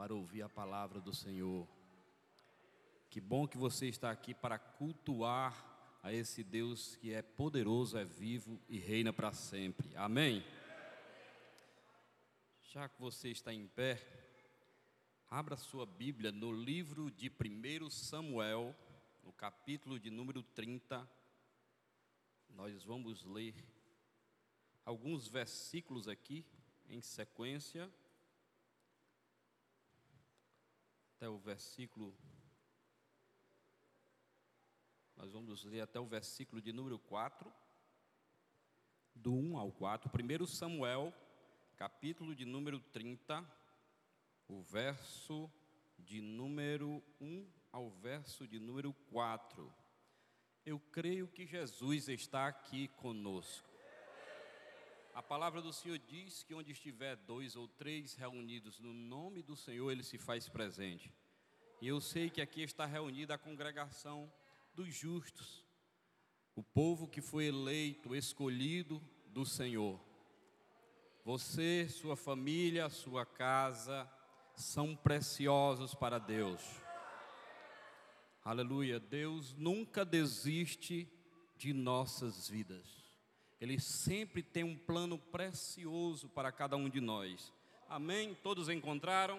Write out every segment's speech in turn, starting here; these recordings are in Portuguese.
para ouvir a palavra do Senhor. Que bom que você está aqui para cultuar a esse Deus que é poderoso, é vivo e reina para sempre. Amém? Já que você está em pé, abra sua Bíblia no livro de 1 Samuel, no capítulo de número 30. Nós vamos ler alguns versículos aqui em sequência, até o versículo. Nós vamos ler até o versículo de número 4, do 1 ao 4. 1 Samuel, capítulo de número 30, o verso de número 1 ao verso de número 4. Eu creio que Jesus está aqui conosco. A palavra do Senhor diz que onde estiver dois ou três reunidos no nome do Senhor, Ele se faz presente. E eu sei que aqui está reunida a congregação dos justos, o povo que foi eleito, escolhido do Senhor. Você, sua família, sua casa são preciosos para Deus. Aleluia. Deus nunca desiste de nossas vidas. Ele sempre tem um plano precioso para cada um de nós. Amém? Todos encontraram?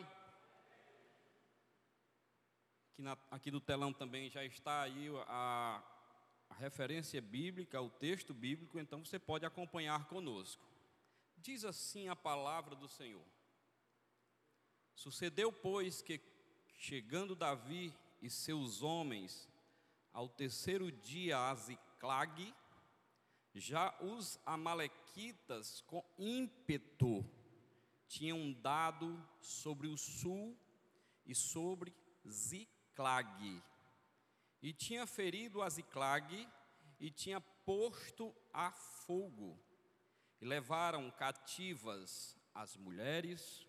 Aqui, na, aqui no telão também já está aí a, a referência bíblica, o texto bíblico, então você pode acompanhar conosco. Diz assim a palavra do Senhor. Sucedeu, pois, que chegando Davi e seus homens ao terceiro dia a Ziclag, já os Amalequitas, com ímpeto, tinham dado sobre o sul e sobre Ziclag. E tinha ferido a Ziclag e tinha posto a fogo. E levaram cativas as mulheres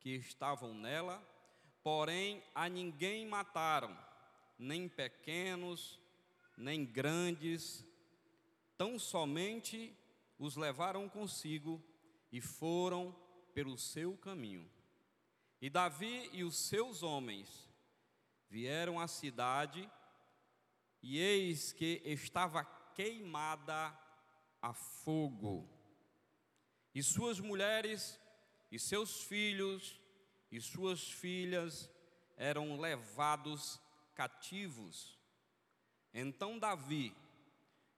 que estavam nela, porém a ninguém mataram, nem pequenos, nem grandes, tão somente os levaram consigo e foram pelo seu caminho. E Davi e os seus homens vieram à cidade, e eis que estava queimada a fogo. E suas mulheres, e seus filhos, e suas filhas eram levados cativos. Então Davi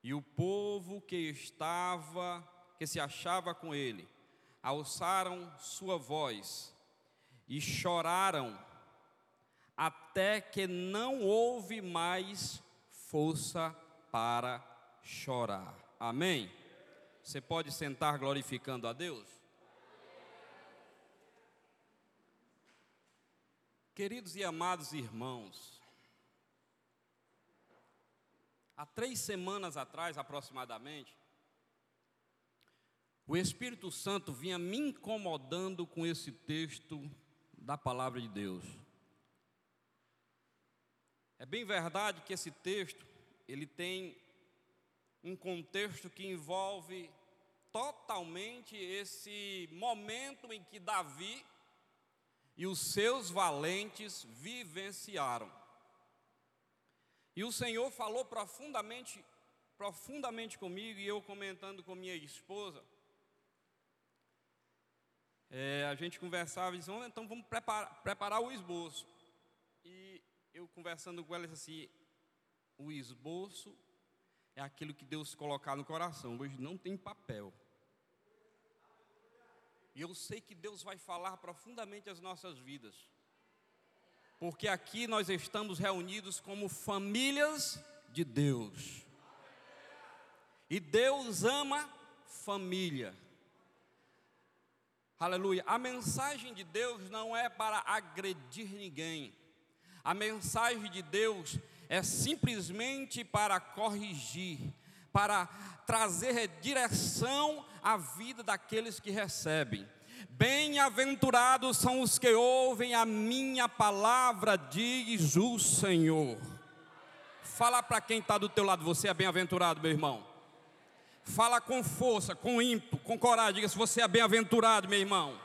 e o povo que estava, que se achava com ele, alçaram sua voz e choraram, até que não houve mais força para chorar. Amém? Você pode sentar glorificando a Deus? Queridos e amados irmãos, há três semanas atrás aproximadamente, o Espírito Santo vinha me incomodando com esse texto da palavra de Deus. É bem verdade que esse texto, ele tem um contexto que envolve totalmente esse momento em que Davi e os seus valentes vivenciaram. E o Senhor falou profundamente, profundamente comigo, e eu comentando com minha esposa. É, a gente conversava e disse, então vamos preparar, preparar o esboço. E eu conversando com ela, disse assim, o esboço é aquilo que Deus colocar no coração. Hoje não tem papel. E eu sei que Deus vai falar profundamente as nossas vidas porque aqui nós estamos reunidos como famílias de Deus. E Deus ama família. Aleluia. A mensagem de Deus não é para agredir ninguém. A mensagem de Deus é simplesmente para corrigir, para trazer direção à vida daqueles que recebem. Bem-aventurados são os que ouvem a minha palavra, diz o Senhor. Fala para quem está do teu lado, você é bem-aventurado, meu irmão. Fala com força, com ímpeto, com coragem, diga se você é bem-aventurado, meu irmão.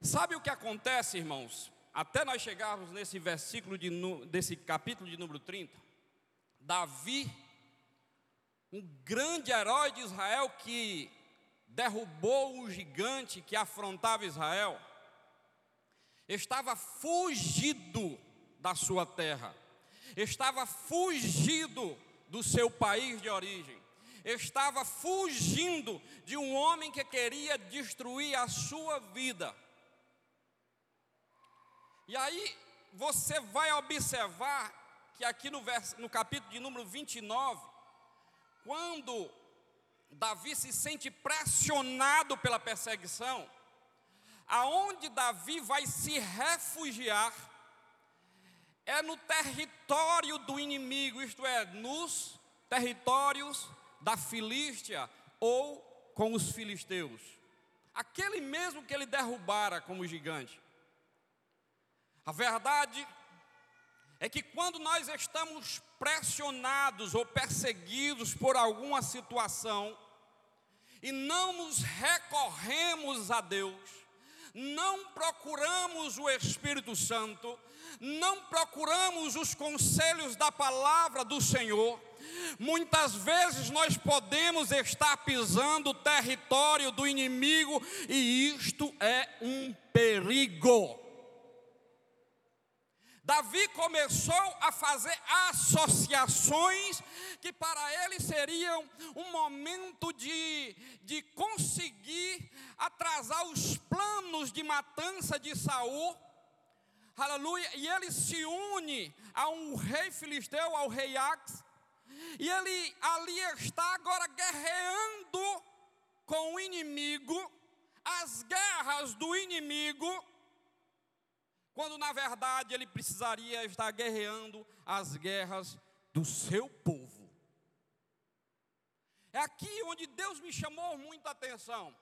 Sabe o que acontece, irmãos? Até nós chegarmos nesse versículo de, desse capítulo de número 30, Davi, um grande herói de Israel que derrubou o gigante que afrontava Israel, estava fugido da sua terra, estava fugido do seu país de origem, estava fugindo de um homem que queria destruir a sua vida. E aí você vai observar que aqui no, vers, no capítulo de número 29, quando Davi se sente pressionado pela perseguição, aonde Davi vai se refugiar é no território do inimigo, isto é, nos territórios da Filístia ou com os filisteus. Aquele mesmo que ele derrubara como gigante. A verdade é que quando nós estamos pressionados ou perseguidos por alguma situação e não nos recorremos a Deus, não procuramos o Espírito Santo, não procuramos os conselhos da palavra do Senhor, muitas vezes nós podemos estar pisando o território do inimigo e isto é um perigo. Davi começou a fazer associações que para ele seriam um momento de, de conseguir atrasar os planos de matança de Saul. Aleluia. E ele se une a um rei filisteu, ao rei Ax. E ele ali está agora guerreando com o inimigo, as guerras do inimigo quando na verdade ele precisaria estar guerreando as guerras do seu povo. É aqui onde Deus me chamou muita atenção,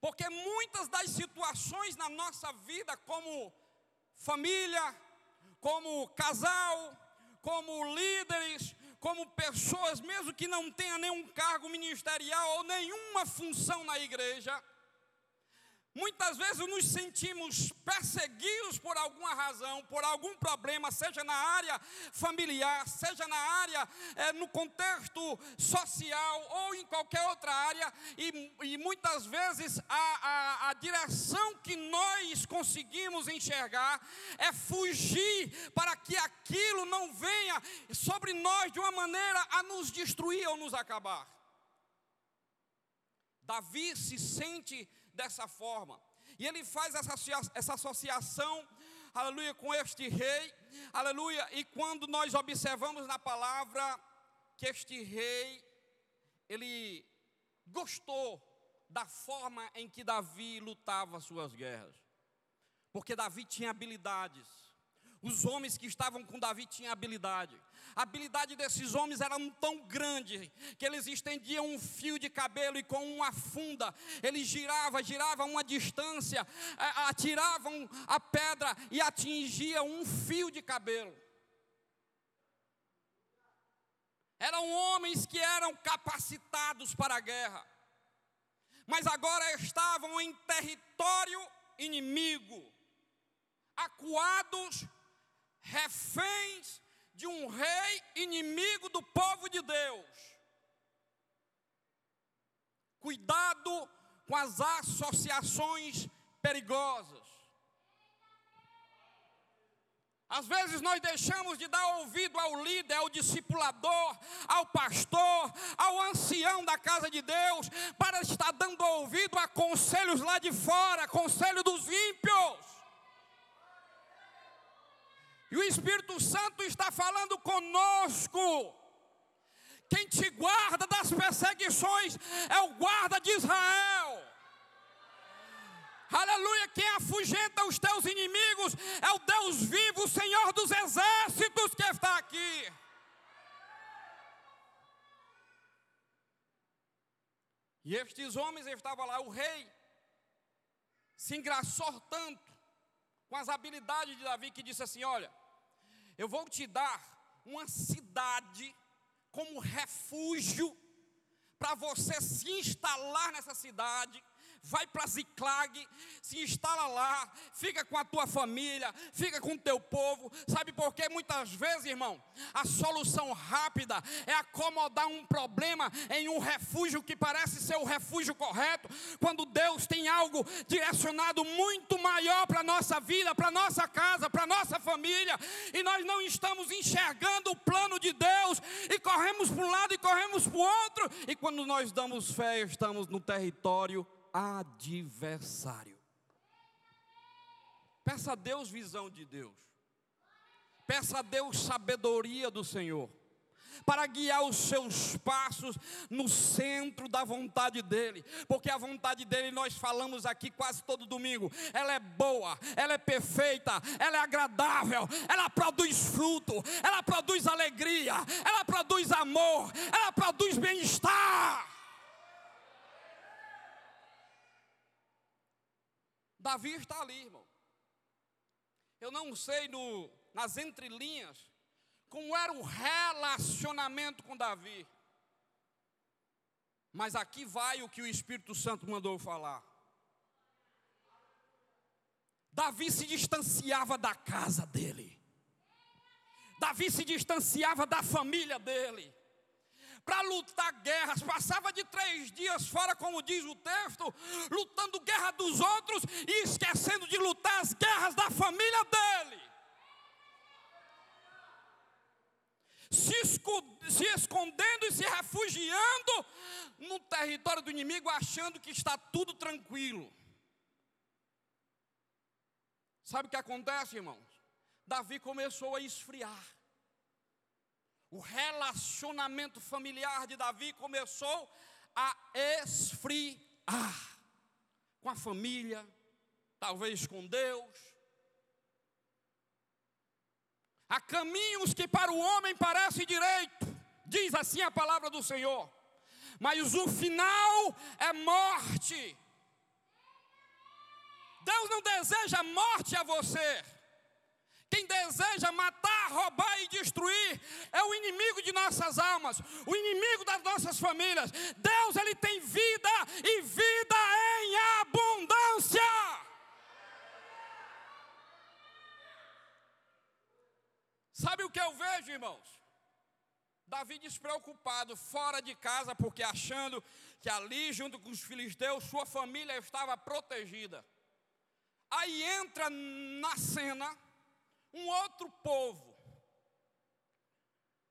porque muitas das situações na nossa vida, como família, como casal, como líderes, como pessoas, mesmo que não tenham nenhum cargo ministerial ou nenhuma função na igreja, Muitas vezes nos sentimos perseguidos por alguma razão, por algum problema, seja na área familiar, seja na área, é, no contexto social ou em qualquer outra área, e, e muitas vezes a, a, a direção que nós conseguimos enxergar é fugir para que aquilo não venha sobre nós de uma maneira a nos destruir ou nos acabar. Davi se sente dessa forma. E ele faz essa, essa associação, aleluia, com este rei, aleluia. E quando nós observamos na palavra que este rei, ele gostou da forma em que Davi lutava suas guerras, porque Davi tinha habilidades. Os homens que estavam com Davi tinham habilidade. A habilidade desses homens era tão grande que eles estendiam um fio de cabelo e com uma funda ele girava, girava uma distância, atiravam a pedra e atingia um fio de cabelo. Eram homens que eram capacitados para a guerra, mas agora estavam em território inimigo, acuados, reféns de um rei inimigo do povo de Deus. Cuidado com as associações perigosas. Às vezes nós deixamos de dar ouvido ao líder, ao discipulador, ao pastor, ao ancião da casa de Deus, para estar dando ouvido a conselhos lá de fora, conselho dos ímpios. E o Espírito Santo está falando conosco. Quem te guarda das perseguições é o guarda de Israel. Aleluia, quem afugenta os teus inimigos é o Deus vivo, o Senhor dos exércitos que está aqui. E estes homens estavam lá, o rei se engraçou tanto com as habilidades de Davi que disse assim: Olha, eu vou te dar uma cidade como refúgio para você se instalar nessa cidade, vai para Ziclag, se instala lá, fica com a tua família, fica com o teu povo. Sabe por quê? Muitas vezes, irmão, a solução rápida é acomodar um problema em um refúgio que parece ser o refúgio correto, quando Deus tem algo direcionado muito maior para a nossa vida, para a nossa casa, para a nossa família, e nós não estamos enxergando o plano de Deus, e corremos para um lado e corremos para o outro, e quando nós damos fé, estamos no território adversário. Peça a Deus visão de Deus. Peça a Deus sabedoria do Senhor para guiar os seus passos no centro da vontade dEle, porque a vontade dEle, nós falamos aqui quase todo domingo, ela é boa, ela é perfeita, ela é agradável, ela produz fruto, ela produz alegria, ela produz amor, ela produz bem-estar. Davi está ali, irmão. Eu não sei no, nas entrelinhas como era o relacionamento com Davi. Mas aqui vai o que o Espírito Santo mandou falar. Davi se distanciava da casa dele. Davi se distanciava da família dele. Para lutar guerras, passava de três dias fora, como diz o texto, lutando guerra dos outros e esquecendo de lutar as guerras da família dele. se, escondendo e se refugiando no território do inimigo, achando que está tudo tranquilo. Sabe o que acontece, irmãos? Davi começou a esfriar. O relacionamento familiar de Davi começou a esfriar com a família, talvez com Deus. Há caminhos que para o homem parecem direito, diz assim a palavra do Senhor, mas o final é morte. Deus não deseja morte a você. Quem deseja matar, roubar e destruir é o inimigo de nossas almas, o inimigo das nossas famílias. Deus ele tem vida e vida em abundância. Sabe o que eu vejo, irmãos? Davi despreocupado, fora de casa, porque achando que ali, junto com os filisteus, sua família estava protegida. Aí entra na cena um outro povo.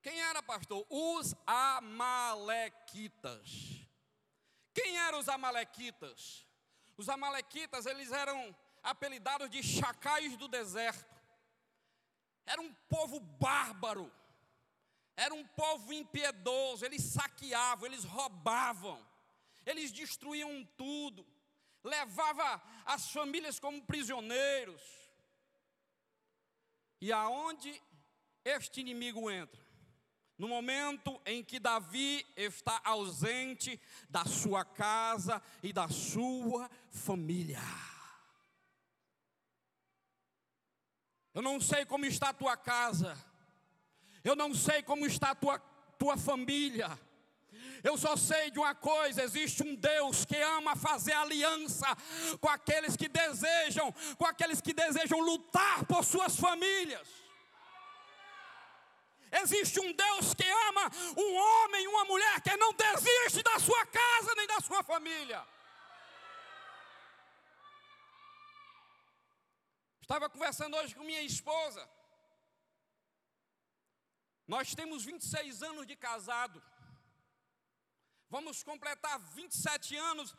Quem era, pastor? Os Amalequitas. Quem eram os Amalequitas? Os Amalequitas, eles eram apelidados de chacais do deserto. Era um povo bárbaro, era um povo impiedoso, eles saqueavam, eles roubavam, eles destruíam tudo, levava as famílias como prisioneiros. E aonde este inimigo entra? No momento em que Davi está ausente da sua casa e da sua família. Eu não sei como está a tua casa. Eu não sei como está a tua, tua família. Eu só sei de uma coisa: existe um Deus que ama fazer aliança com aqueles que desejam, com aqueles que desejam lutar por suas famílias. Existe um Deus que ama um homem e uma mulher que não desiste da sua casa nem da sua família. Estava conversando hoje com minha esposa. Nós temos 26 anos de casado. Vamos completar 27 anos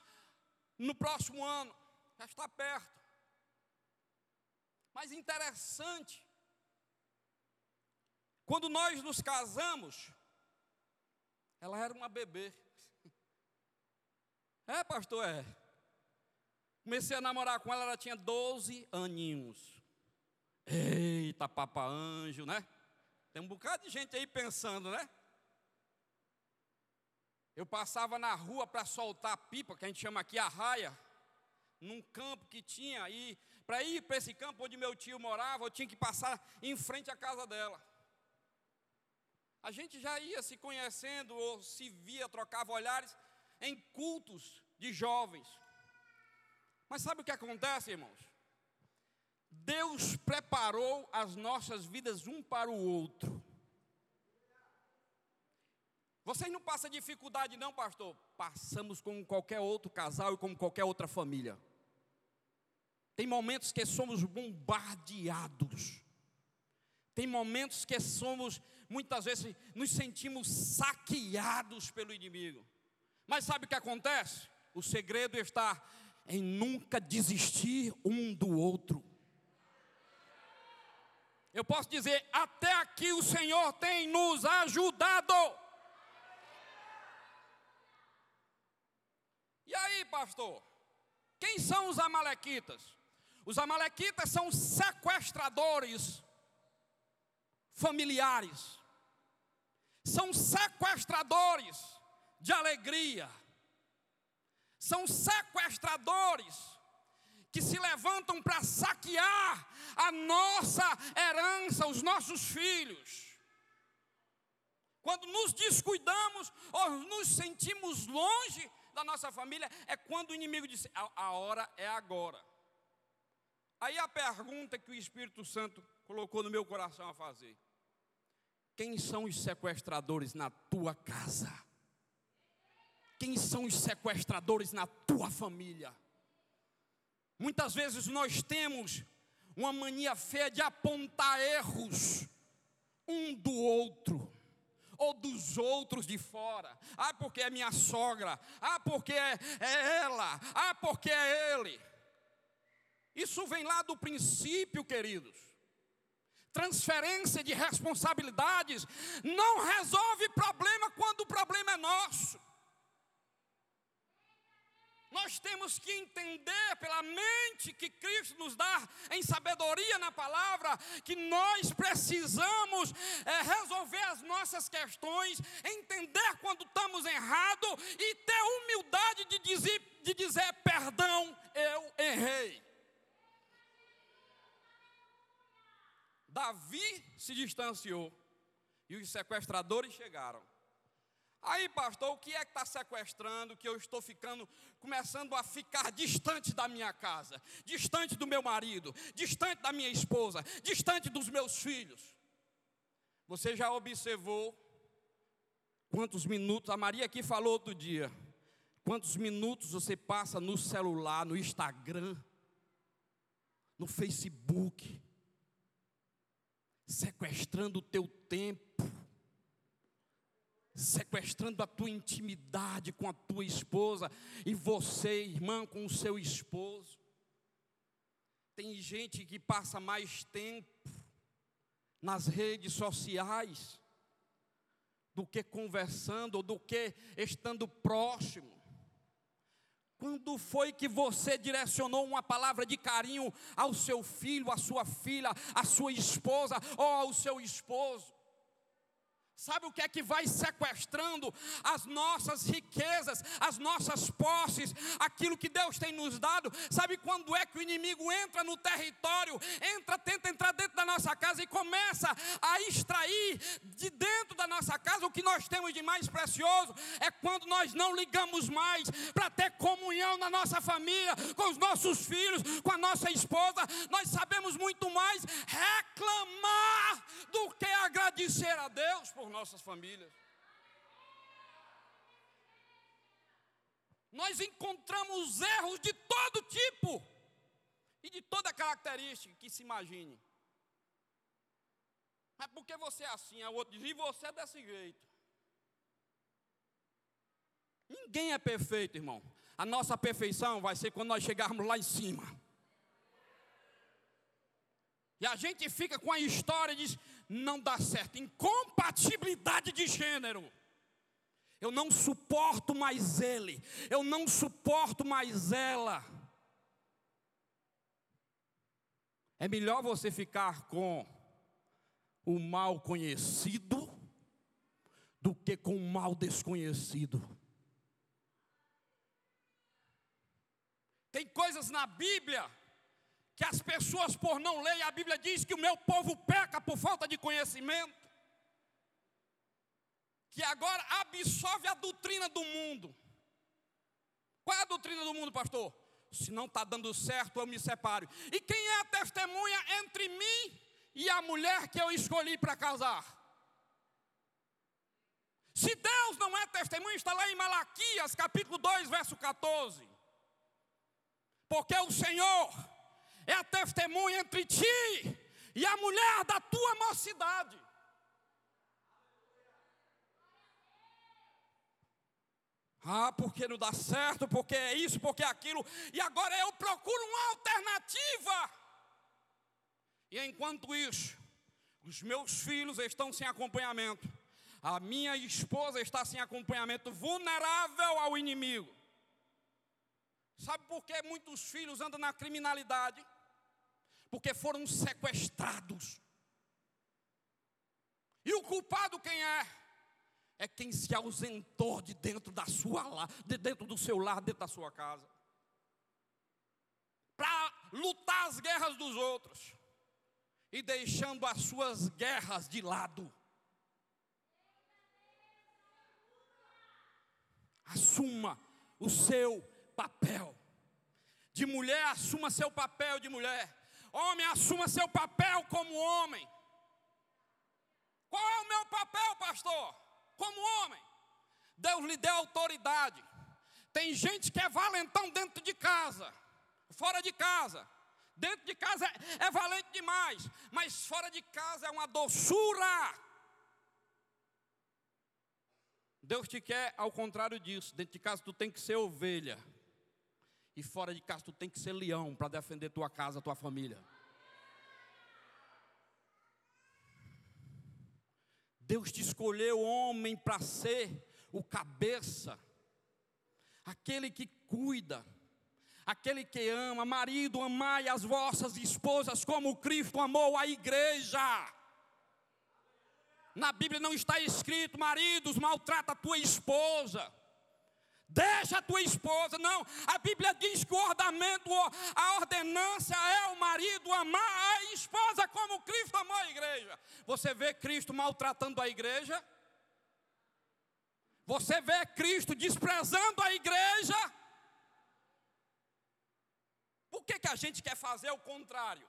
no próximo ano. Já está perto. Mas interessante. Quando nós nos casamos, ela era uma bebê. É, pastor, é. Comecei a namorar com ela, ela tinha 12 aninhos. Eita, papa anjo, né? Tem um bocado de gente aí pensando, né? Eu passava na rua para soltar pipa, que a gente chama aqui a raia, num campo que tinha aí. Para ir para esse campo onde meu tio morava, eu tinha que passar em frente à casa dela. A gente já ia se conhecendo, ou se via, trocava olhares em cultos de jovens. Mas sabe o que acontece, irmãos? Deus preparou as nossas vidas um para o outro. Vocês não passam dificuldade, não, pastor? Passamos como qualquer outro casal e como qualquer outra família. Tem momentos que somos bombardeados. Tem momentos que somos, muitas vezes, nos sentimos saqueados pelo inimigo. Mas sabe o que acontece? O segredo está em nunca desistir um do outro. Eu posso dizer, até aqui o Senhor tem nos ajudado. E aí, pastor? Quem são os amalequitas? Os amalequitas são sequestradores familiares. São sequestradores de alegria. São sequestradores que se levantam para saquear a nossa herança, os nossos filhos. Quando nos descuidamos ou nos sentimos longe da nossa família, é quando o inimigo diz: a, a hora é agora. Aí a pergunta que o Espírito Santo colocou no meu coração a fazer: Quem são os sequestradores na tua casa? Quem são os sequestradores na tua família? Muitas vezes nós temos uma mania feia de apontar erros um do outro ou dos outros de fora. Ah, porque é minha sogra. Ah, porque é, é ela. Ah, porque é ele. Isso vem lá do princípio, queridos. Transferência de responsabilidades não resolve problema quando o problema é nosso. Nós temos que entender pela mente que Cristo nos dá em sabedoria na palavra, que nós precisamos é, resolver as nossas questões, entender quando estamos errados e ter humildade de dizer, de dizer perdão, eu errei. Davi se distanciou e os sequestradores chegaram. Aí, pastor, o que é que está sequestrando? Que eu estou ficando, começando a ficar distante da minha casa, distante do meu marido, distante da minha esposa, distante dos meus filhos. Você já observou quantos minutos, a Maria aqui falou outro dia, quantos minutos você passa no celular, no Instagram, no Facebook, sequestrando o teu tempo sequestrando a tua intimidade com a tua esposa e você, irmã, com o seu esposo. Tem gente que passa mais tempo nas redes sociais do que conversando ou do que estando próximo. Quando foi que você direcionou uma palavra de carinho ao seu filho, à sua filha, à sua esposa ou ao seu esposo? Sabe o que é que vai sequestrando as nossas riquezas, as nossas posses, aquilo que Deus tem nos dado? Sabe quando é que o inimigo entra no território, entra, tenta entrar dentro da nossa casa e começa a extrair de dentro da nossa casa o que nós temos de mais precioso? É quando nós não ligamos mais para ter comunhão na nossa família, com os nossos filhos, com a nossa esposa. Nós sabemos muito mais reclamar do que agradecer a Deus por nossas famílias. Nós encontramos erros de todo tipo e de toda característica que se imagine. Mas por que você é assim? A outro diz, e você é desse jeito. Ninguém é perfeito, irmão. A nossa perfeição vai ser quando nós chegarmos lá em cima. E a gente fica com a história e diz: não dá certo. Incompatibilidade de gênero. Eu não suporto mais ele. Eu não suporto mais ela. É melhor você ficar com o mal conhecido do que com o mal desconhecido. Tem coisas na Bíblia que as pessoas por não lerem, a Bíblia diz que o meu povo peca por falta de conhecimento, que agora absorve a doutrina do mundo. Qual é a doutrina do mundo, pastor? Se não está dando certo, eu me separo. E quem é a testemunha entre mim e a mulher que eu escolhi para casar? Se Deus não é testemunha, está lá em Malaquias, capítulo 2, verso 14. Porque o Senhor é a testemunha entre ti e a mulher da tua mocidade. Ah, porque não dá certo, porque é isso, porque é aquilo, e agora eu procuro uma alternativa. E enquanto isso, os meus filhos estão sem acompanhamento, a minha esposa está sem acompanhamento, vulnerável ao inimigo. Sabe por que muitos filhos andam na criminalidade? Porque foram sequestrados. E o culpado quem é? É quem se ausentou de dentro da sua de dentro do seu lar, dentro da sua casa. Para lutar as guerras dos outros e deixando as suas guerras de lado. Assuma o seu papel. De mulher, assuma seu papel de mulher. Homem, assuma seu papel como homem. Qual é o meu papel, pastor? Como homem. Deus lhe deu autoridade. Tem gente que é valentão dentro de casa, fora de casa. Dentro de casa é, é valente demais, mas fora de casa é uma doçura. Deus te quer ao contrário disso. Dentro de casa tu tem que ser ovelha. E fora de casa tu tem que ser leão para defender tua casa, tua família. Deus te escolheu homem para ser o cabeça, aquele que cuida, aquele que ama. Marido, amai as vossas esposas como Cristo amou a igreja. Na Bíblia não está escrito, maridos, maltrata a tua esposa. Deixa a tua esposa, não. A Bíblia diz que o ordenamento, a ordenança é o marido amar a esposa como Cristo amou a igreja. Você vê Cristo maltratando a igreja? Você vê Cristo desprezando a igreja? Por que, que a gente quer fazer o contrário?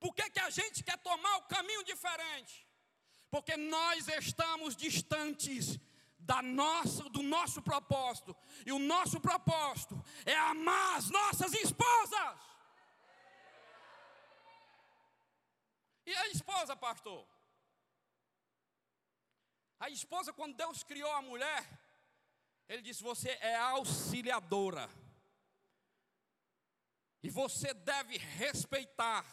Por que, que a gente quer tomar o caminho diferente? Porque nós estamos distantes da nossa, do nosso propósito. E o nosso propósito é amar as nossas esposas. E a esposa, pastor? A esposa, quando Deus criou a mulher, Ele disse: Você é auxiliadora. E você deve respeitar.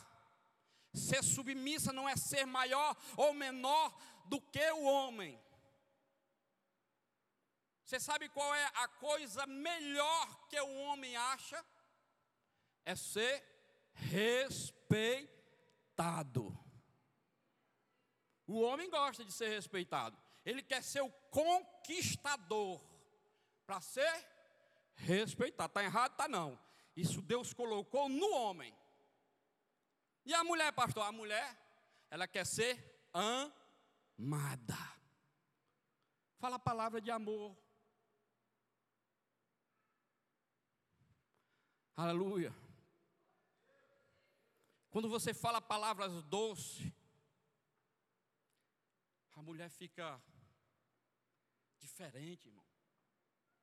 Ser submissa não é ser maior ou menor do que o homem. Você sabe qual é a coisa melhor que o homem acha? É ser respeitado. O homem gosta de ser respeitado. Ele quer ser o conquistador. Para ser respeitado. Está errado? Está não. Isso Deus colocou no homem. E a mulher, pastor? A mulher, ela quer ser amada. Fala a palavra de amor. Aleluia. Quando você fala palavras doces, a mulher fica diferente, irmão.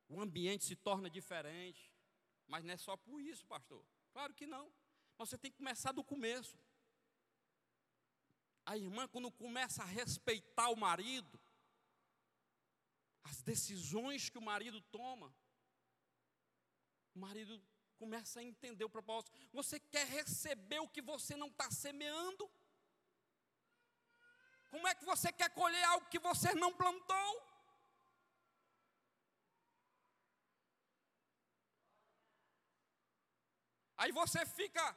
O ambiente se torna diferente. Mas não é só por isso, pastor. Claro que não. Mas você tem que começar do começo. A irmã, quando começa a respeitar o marido, as decisões que o marido toma, o marido Começa a entender o propósito. Você quer receber o que você não está semeando? Como é que você quer colher algo que você não plantou? Aí você fica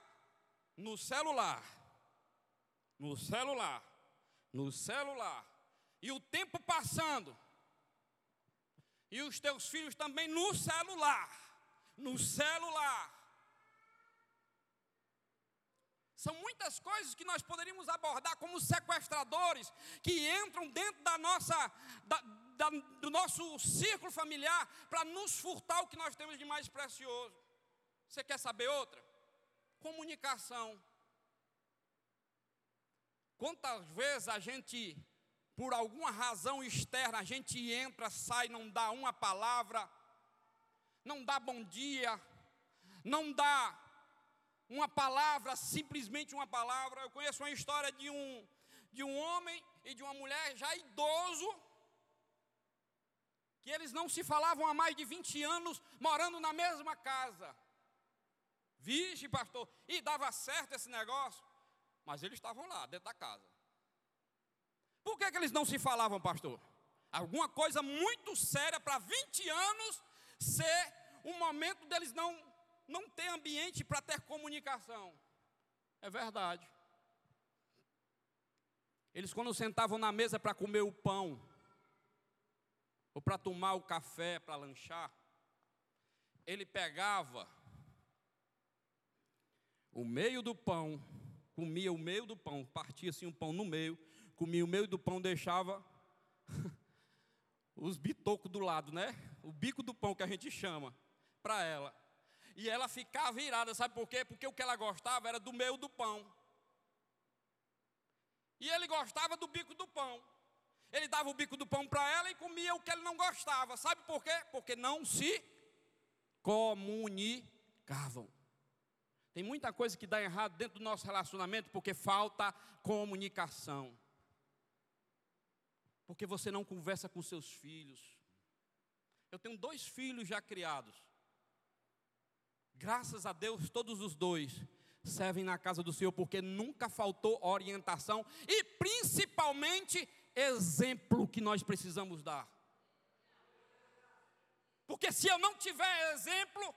no celular, no celular, no celular, e o tempo passando, e os teus filhos também no celular no celular. São muitas coisas que nós poderíamos abordar como sequestradores que entram dentro da nossa, da, da, do nosso círculo familiar para nos furtar o que nós temos de mais precioso. Você quer saber outra? Comunicação. Quantas vezes a gente, por alguma razão externa, a gente entra, sai, não dá uma palavra, não dá bom dia, não dá uma palavra, simplesmente uma palavra. Eu conheço uma história de um, de um homem e de uma mulher já idoso, que eles não se falavam há mais de 20 anos, morando na mesma casa. Vixe, pastor, e dava certo esse negócio, mas eles estavam lá, dentro da casa. Por que, que eles não se falavam, pastor? Alguma coisa muito séria para 20 anos ser um momento deles não, não ter ambiente para ter comunicação. É verdade. Eles, quando sentavam na mesa para comer o pão, ou para tomar o café, para lanchar, ele pegava o meio do pão, comia o meio do pão, partia assim o pão no meio, comia o meio do pão, deixava os bitocos do lado, né? O bico do pão que a gente chama, para ela. E ela ficava virada, sabe por quê? Porque o que ela gostava era do meio do pão. E ele gostava do bico do pão. Ele dava o bico do pão para ela e comia o que ele não gostava. Sabe por quê? Porque não se comunicavam. Tem muita coisa que dá errado dentro do nosso relacionamento porque falta comunicação. Porque você não conversa com seus filhos. Eu tenho dois filhos já criados. Graças a Deus, todos os dois servem na casa do Senhor, porque nunca faltou orientação e principalmente exemplo que nós precisamos dar. Porque se eu não tiver exemplo,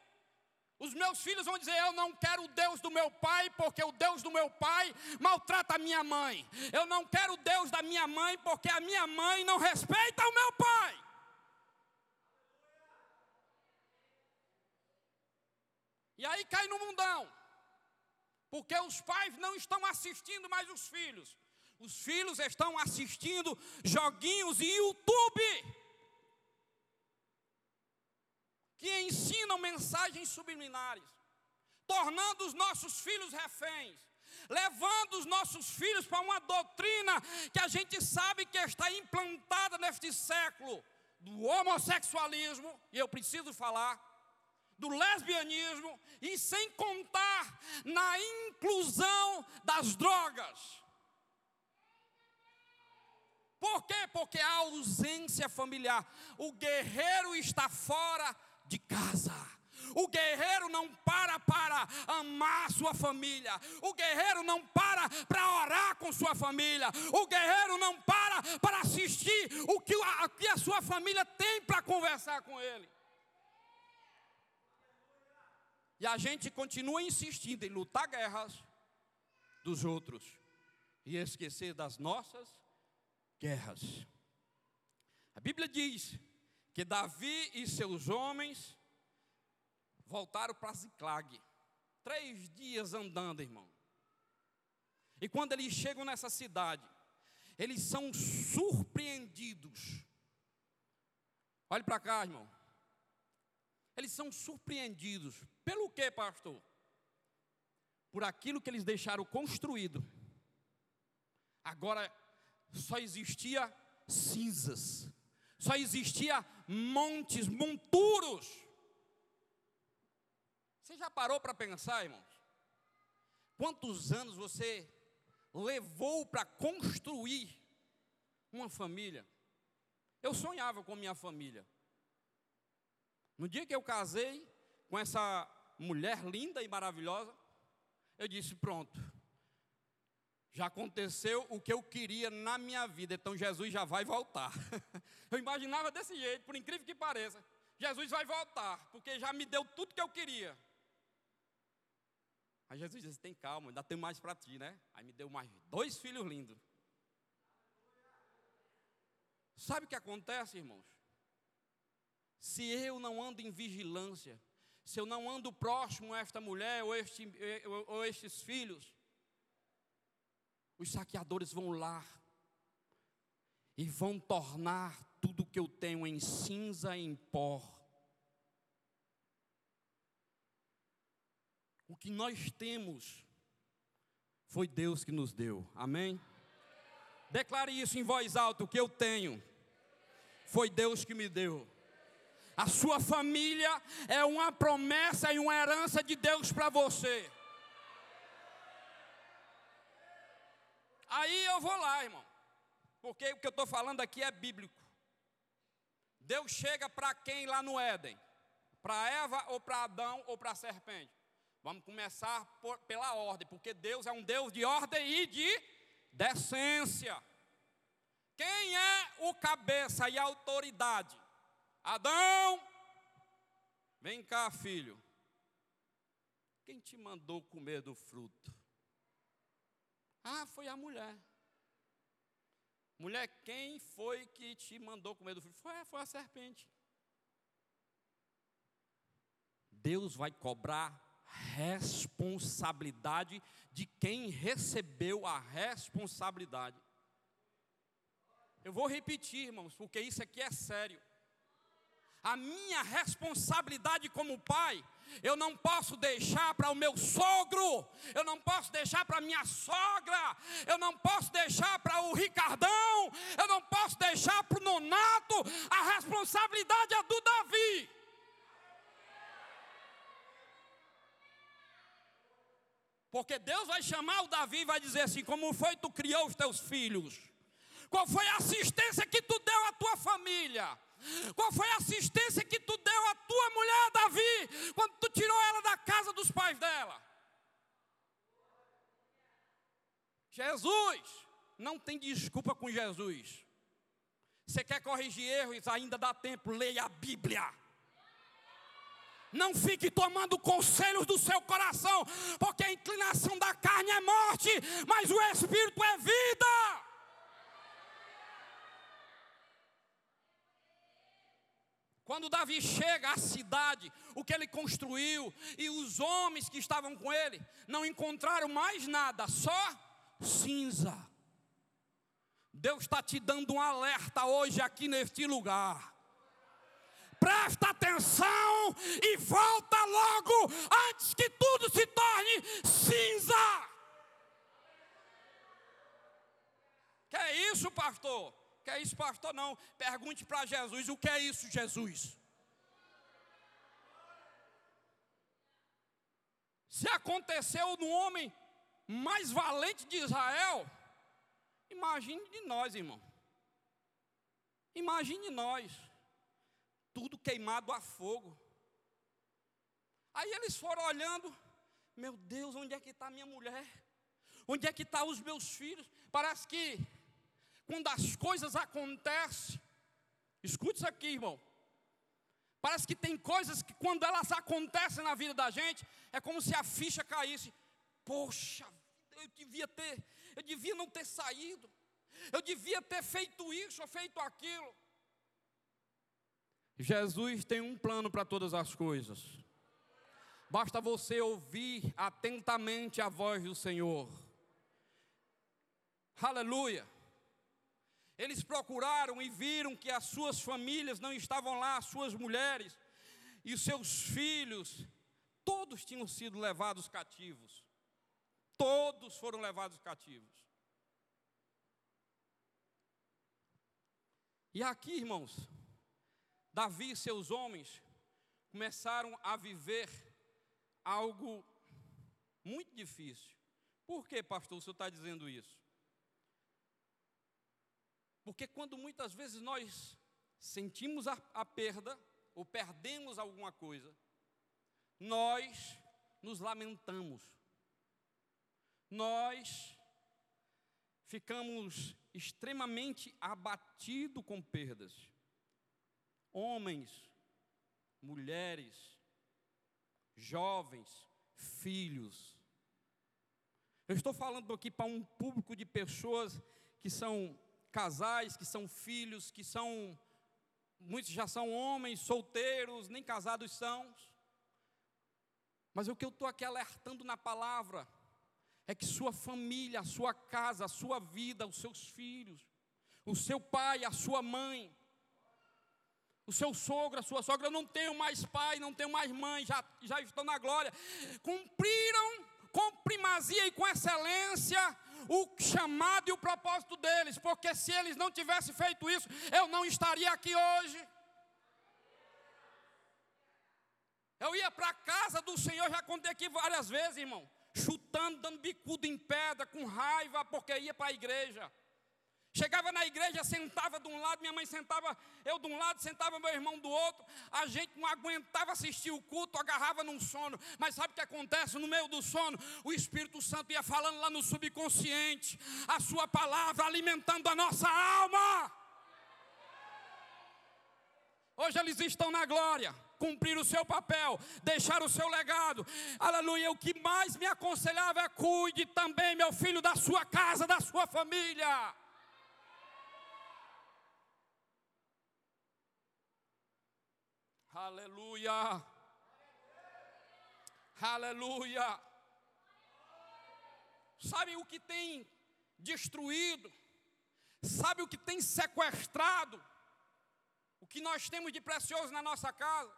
os meus filhos vão dizer: Eu não quero o Deus do meu pai, porque o Deus do meu pai maltrata a minha mãe. Eu não quero o Deus da minha mãe, porque a minha mãe não respeita o meu pai. E aí cai no mundão. Porque os pais não estão assistindo mais os filhos. Os filhos estão assistindo joguinhos em YouTube. Que ensinam mensagens subliminares. Tornando os nossos filhos reféns. Levando os nossos filhos para uma doutrina que a gente sabe que está implantada neste século. Do homossexualismo, e eu preciso falar do lesbianismo e sem contar na inclusão das drogas. Por quê? Porque a ausência familiar. O guerreiro está fora de casa. O guerreiro não para para amar sua família. O guerreiro não para para orar com sua família. O guerreiro não para para assistir o que a, que a sua família tem para conversar com ele. E a gente continua insistindo em lutar guerras dos outros e esquecer das nossas guerras. A Bíblia diz que Davi e seus homens voltaram para Ziclag. Três dias andando, irmão. E quando eles chegam nessa cidade, eles são surpreendidos. Olhe para cá, irmão. Eles são surpreendidos pelo que, pastor? Por aquilo que eles deixaram construído. Agora só existia cinzas. Só existia montes, monturos. Você já parou para pensar, irmãos? Quantos anos você levou para construir uma família? Eu sonhava com minha família. No dia que eu casei, com essa mulher linda e maravilhosa, eu disse: pronto, já aconteceu o que eu queria na minha vida, então Jesus já vai voltar. eu imaginava desse jeito, por incrível que pareça. Jesus vai voltar, porque já me deu tudo que eu queria. Aí Jesus disse: tem calma, ainda tem mais para ti, né? Aí me deu mais dois filhos lindos. Sabe o que acontece, irmãos? Se eu não ando em vigilância, se eu não ando próximo a esta mulher ou, este, ou, estes filhos, os saqueadores vão lá e vão tornar tudo que eu tenho em cinza e em pó. O que nós temos foi Deus que nos deu. Amém? Declare isso em voz alta: o que eu tenho foi Deus que me deu. A sua família é uma promessa e uma herança de Deus para você. Aí eu vou lá, irmão, porque o que eu estou falando aqui é bíblico. Deus chega para quem lá no Éden? Para Eva ou para Adão ou para a serpente? Vamos começar por, pela ordem, porque Deus é um Deus de ordem e de decência. Quem é o cabeça e autoridade? Adão, vem cá, filho. Quem te mandou comer do fruto? Ah, foi a mulher. Mulher, quem foi que te mandou comer do fruto? Foi, foi a serpente. Deus vai cobrar responsabilidade de quem recebeu a responsabilidade. Eu vou repetir, irmãos, porque isso aqui é sério. A minha responsabilidade como pai, eu não posso deixar para o meu sogro, eu não posso deixar para a minha sogra, eu não posso deixar para o Ricardão, eu não posso deixar para o Nonato, a responsabilidade é do Davi. Porque Deus vai chamar o Davi e vai dizer assim: Como foi que tu criou os teus filhos? Qual foi a assistência que tu deu à tua família? Qual foi a assistência que tu deu à tua mulher, Davi, quando tu tirou ela da casa dos pais dela? Jesus, não tem desculpa com Jesus. Você quer corrigir erros, ainda dá tempo, leia a Bíblia. Não fique tomando conselhos do seu coração, porque a inclinação da carne é morte, mas o espírito é vida. Quando Davi chega à cidade, o que ele construiu, e os homens que estavam com ele, não encontraram mais nada, só cinza. Deus está te dando um alerta hoje aqui neste lugar. Presta atenção e volta logo antes que tudo se torne cinza. Que é isso, pastor? Que é isso, pastor? Não. Pergunte para Jesus: o que é isso, Jesus? Se aconteceu no homem mais valente de Israel, imagine de nós, irmão. Imagine nós, tudo queimado a fogo. Aí eles foram olhando, meu Deus, onde é que está minha mulher? Onde é que estão tá os meus filhos? Parece que quando as coisas acontecem, escute isso aqui, irmão. Parece que tem coisas que quando elas acontecem na vida da gente, é como se a ficha caísse. Poxa, eu devia ter, eu devia não ter saído. Eu devia ter feito isso ou feito aquilo. Jesus tem um plano para todas as coisas. Basta você ouvir atentamente a voz do Senhor. Aleluia. Eles procuraram e viram que as suas famílias não estavam lá, as suas mulheres e os seus filhos, todos tinham sido levados cativos. Todos foram levados cativos. E aqui, irmãos, Davi e seus homens começaram a viver algo muito difícil. Por que, pastor, o senhor está dizendo isso? Porque quando muitas vezes nós sentimos a, a perda ou perdemos alguma coisa, nós nos lamentamos. Nós ficamos extremamente abatidos com perdas. Homens, mulheres, jovens, filhos. Eu estou falando aqui para um público de pessoas que são casais que são filhos, que são, muitos já são homens solteiros, nem casados são. Mas o que eu estou aqui alertando na palavra é que sua família, a sua casa, a sua vida, os seus filhos, o seu pai, a sua mãe, O seu sogro, a sua sogra, eu não tenho mais pai, não tenho mais mãe, já, já estão na glória. Cumpriram com primazia e com excelência o chamado e o propósito deles, porque se eles não tivessem feito isso, eu não estaria aqui hoje. Eu ia para a casa do Senhor, já contei aqui várias vezes, irmão, chutando, dando bicudo em pedra, com raiva, porque ia para a igreja. Chegava na igreja, sentava de um lado, minha mãe sentava, eu de um lado, sentava meu irmão do outro. A gente não aguentava assistir o culto, agarrava num sono. Mas sabe o que acontece? No meio do sono, o Espírito Santo ia falando lá no subconsciente, a sua palavra alimentando a nossa alma. Hoje eles estão na glória, cumprir o seu papel, deixar o seu legado. Aleluia. O que mais me aconselhava é cuide também, meu filho, da sua casa, da sua família. Aleluia. Aleluia. Sabe o que tem destruído? Sabe o que tem sequestrado? O que nós temos de precioso na nossa casa?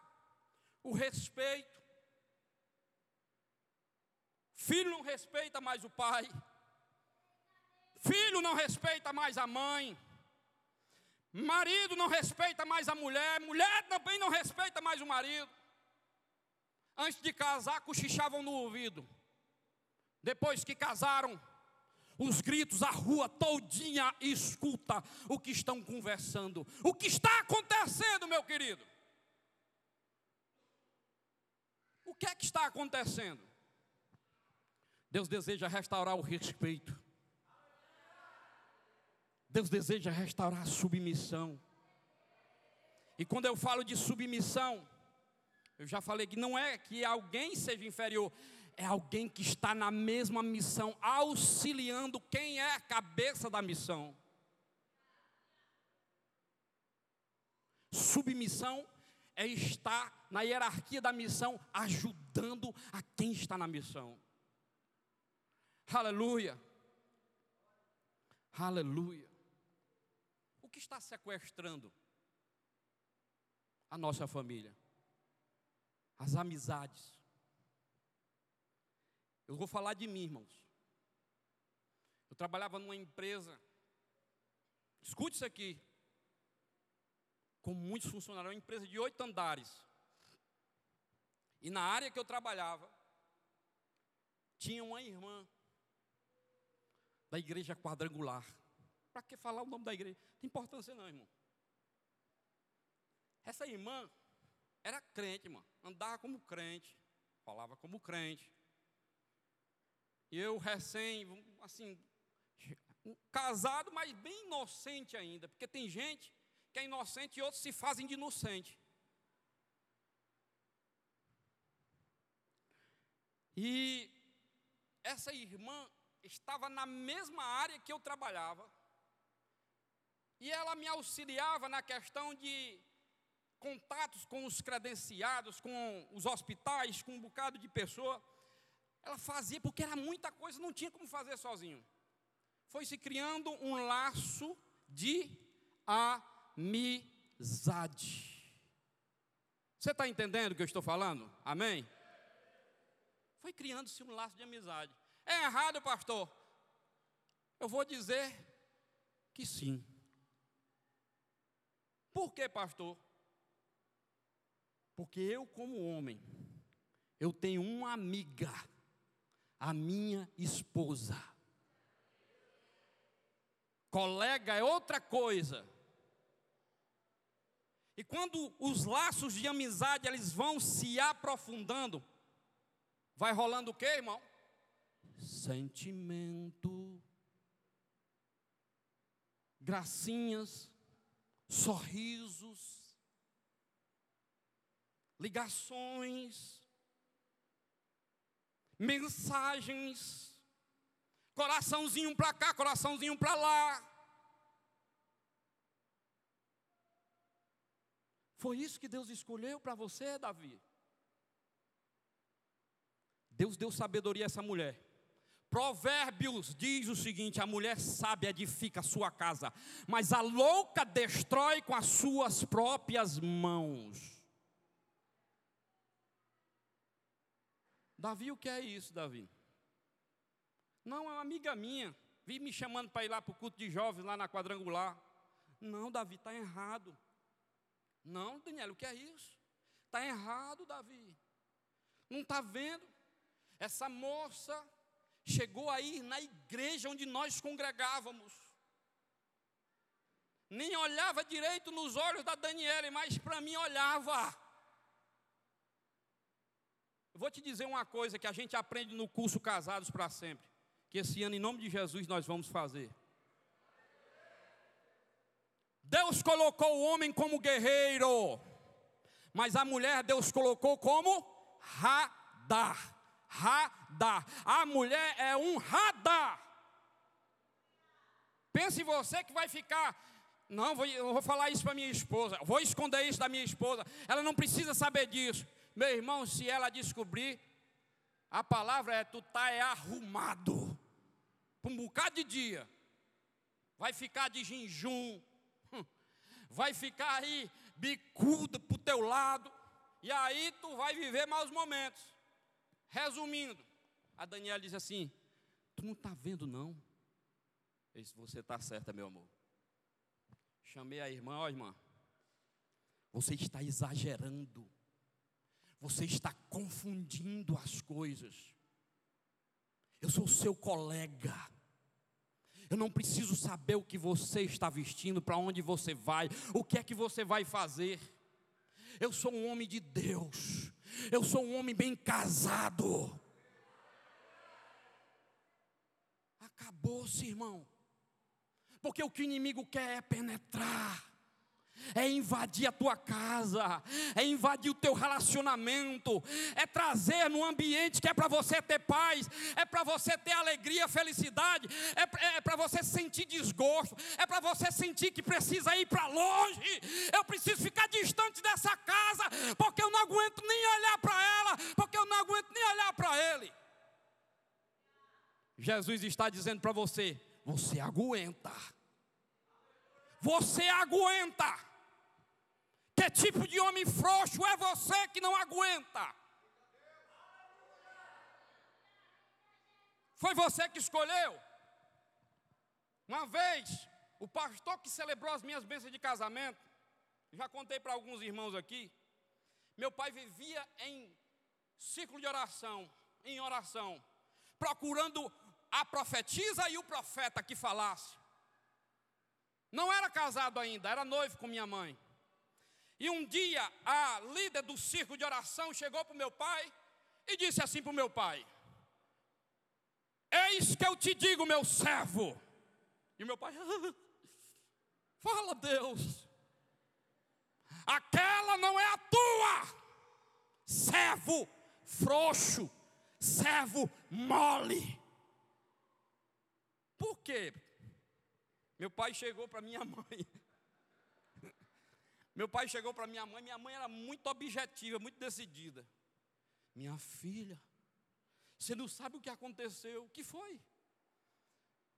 O respeito. Filho não respeita mais o pai. Filho não respeita mais a mãe. Marido não respeita mais a mulher, mulher também não respeita mais o marido. Antes de casar, cochichavam no ouvido. Depois que casaram, os gritos, a rua todinha escuta o que estão conversando. O que está acontecendo, meu querido? O que é que está acontecendo? Deus deseja restaurar o respeito. Deus deseja restaurar a submissão. E quando eu falo de submissão, eu já falei que não é que alguém seja inferior, é alguém que está na mesma missão, auxiliando quem é a cabeça da missão. Submissão é estar na hierarquia da missão, ajudando a quem está na missão. Aleluia. Aleluia que está sequestrando a nossa família? As amizades. Eu vou falar de mim, irmãos. Eu trabalhava numa empresa, escute isso aqui, com muitos funcionários, uma empresa de oito andares. E na área que eu trabalhava, tinha uma irmã da igreja quadrangular. Para que falar o nome da igreja? Não tem importância não, irmão. Essa irmã era crente, irmão. Andava como crente. Falava como crente. E eu recém, assim, casado, mas bem inocente ainda. Porque tem gente que é inocente e outros se fazem de inocente. E essa irmã estava na mesma área que eu trabalhava. E ela me auxiliava na questão de contatos com os credenciados, com os hospitais, com um bocado de pessoa. Ela fazia porque era muita coisa, não tinha como fazer sozinho. Foi se criando um laço de amizade. Você está entendendo o que eu estou falando? Amém? Foi criando-se um laço de amizade. É errado, pastor? Eu vou dizer que sim. Por que, pastor? Porque eu, como homem, eu tenho uma amiga, a minha esposa. Colega é outra coisa. E quando os laços de amizade eles vão se aprofundando, vai rolando o que, irmão? Sentimento, gracinhas, sorrisos, ligações, mensagens, coraçãozinho para cá, coraçãozinho para lá. Foi isso que Deus escolheu para você, Davi. Deus deu sabedoria a essa mulher, Provérbios diz o seguinte: a mulher sábia edifica a sua casa, mas a louca destrói com as suas próprias mãos. Davi, o que é isso, Davi? Não, é uma amiga minha, vi me chamando para ir lá para o culto de jovens, lá na quadrangular. Não, Davi, está errado. Não, Daniel, o que é isso? Está errado, Davi. Não está vendo? Essa moça chegou a ir na igreja onde nós congregávamos. Nem olhava direito nos olhos da Daniela, mas para mim olhava. Vou te dizer uma coisa que a gente aprende no curso Casados para Sempre, que esse ano, em nome de Jesus, nós vamos fazer. Deus colocou o homem como guerreiro, mas a mulher Deus colocou como radar radar. A mulher é um radar. Pense em você que vai ficar. Não, vou, eu vou falar isso para minha esposa. Vou esconder isso da minha esposa. Ela não precisa saber disso. Meu irmão, se ela descobrir, a palavra é: tu tá é arrumado. Por um bocado de dia. Vai ficar de jejum. Hum. Vai ficar aí bicudo pro teu lado. E aí tu vai viver maus momentos. Resumindo, a Daniela diz assim: Tu não está vendo, não? Eu disse: Você está certa, meu amor. Chamei a irmã: Ó, irmã, você está exagerando. Você está confundindo as coisas. Eu sou seu colega. Eu não preciso saber o que você está vestindo, para onde você vai, o que é que você vai fazer. Eu sou um homem de Deus. Eu sou um homem bem casado. Acabou-se, irmão. Porque o que o inimigo quer é penetrar é invadir a tua casa, é invadir o teu relacionamento, é trazer no ambiente que é para você ter paz, é para você ter alegria, felicidade, é, é para você sentir desgosto, é para você sentir que precisa ir para longe. Eu preciso ficar distante dessa casa, porque eu não aguento nem olhar para ela, porque eu não aguento nem olhar para ele. Jesus está dizendo para você: você aguenta. Você aguenta. Que tipo de homem frouxo é você que não aguenta? Foi você que escolheu. Uma vez, o pastor que celebrou as minhas bênçãos de casamento, já contei para alguns irmãos aqui, meu pai vivia em ciclo de oração, em oração, procurando a profetisa e o profeta que falasse. Não era casado ainda, era noivo com minha mãe. E um dia a líder do círculo de oração chegou para o meu pai e disse assim para o meu pai: Eis que eu te digo, meu servo. E meu pai, fala Deus, aquela não é a tua, servo frouxo, servo mole. Por quê? Meu pai chegou para minha mãe. Meu pai chegou para minha mãe, minha mãe era muito objetiva, muito decidida. Minha filha, você não sabe o que aconteceu? O que foi?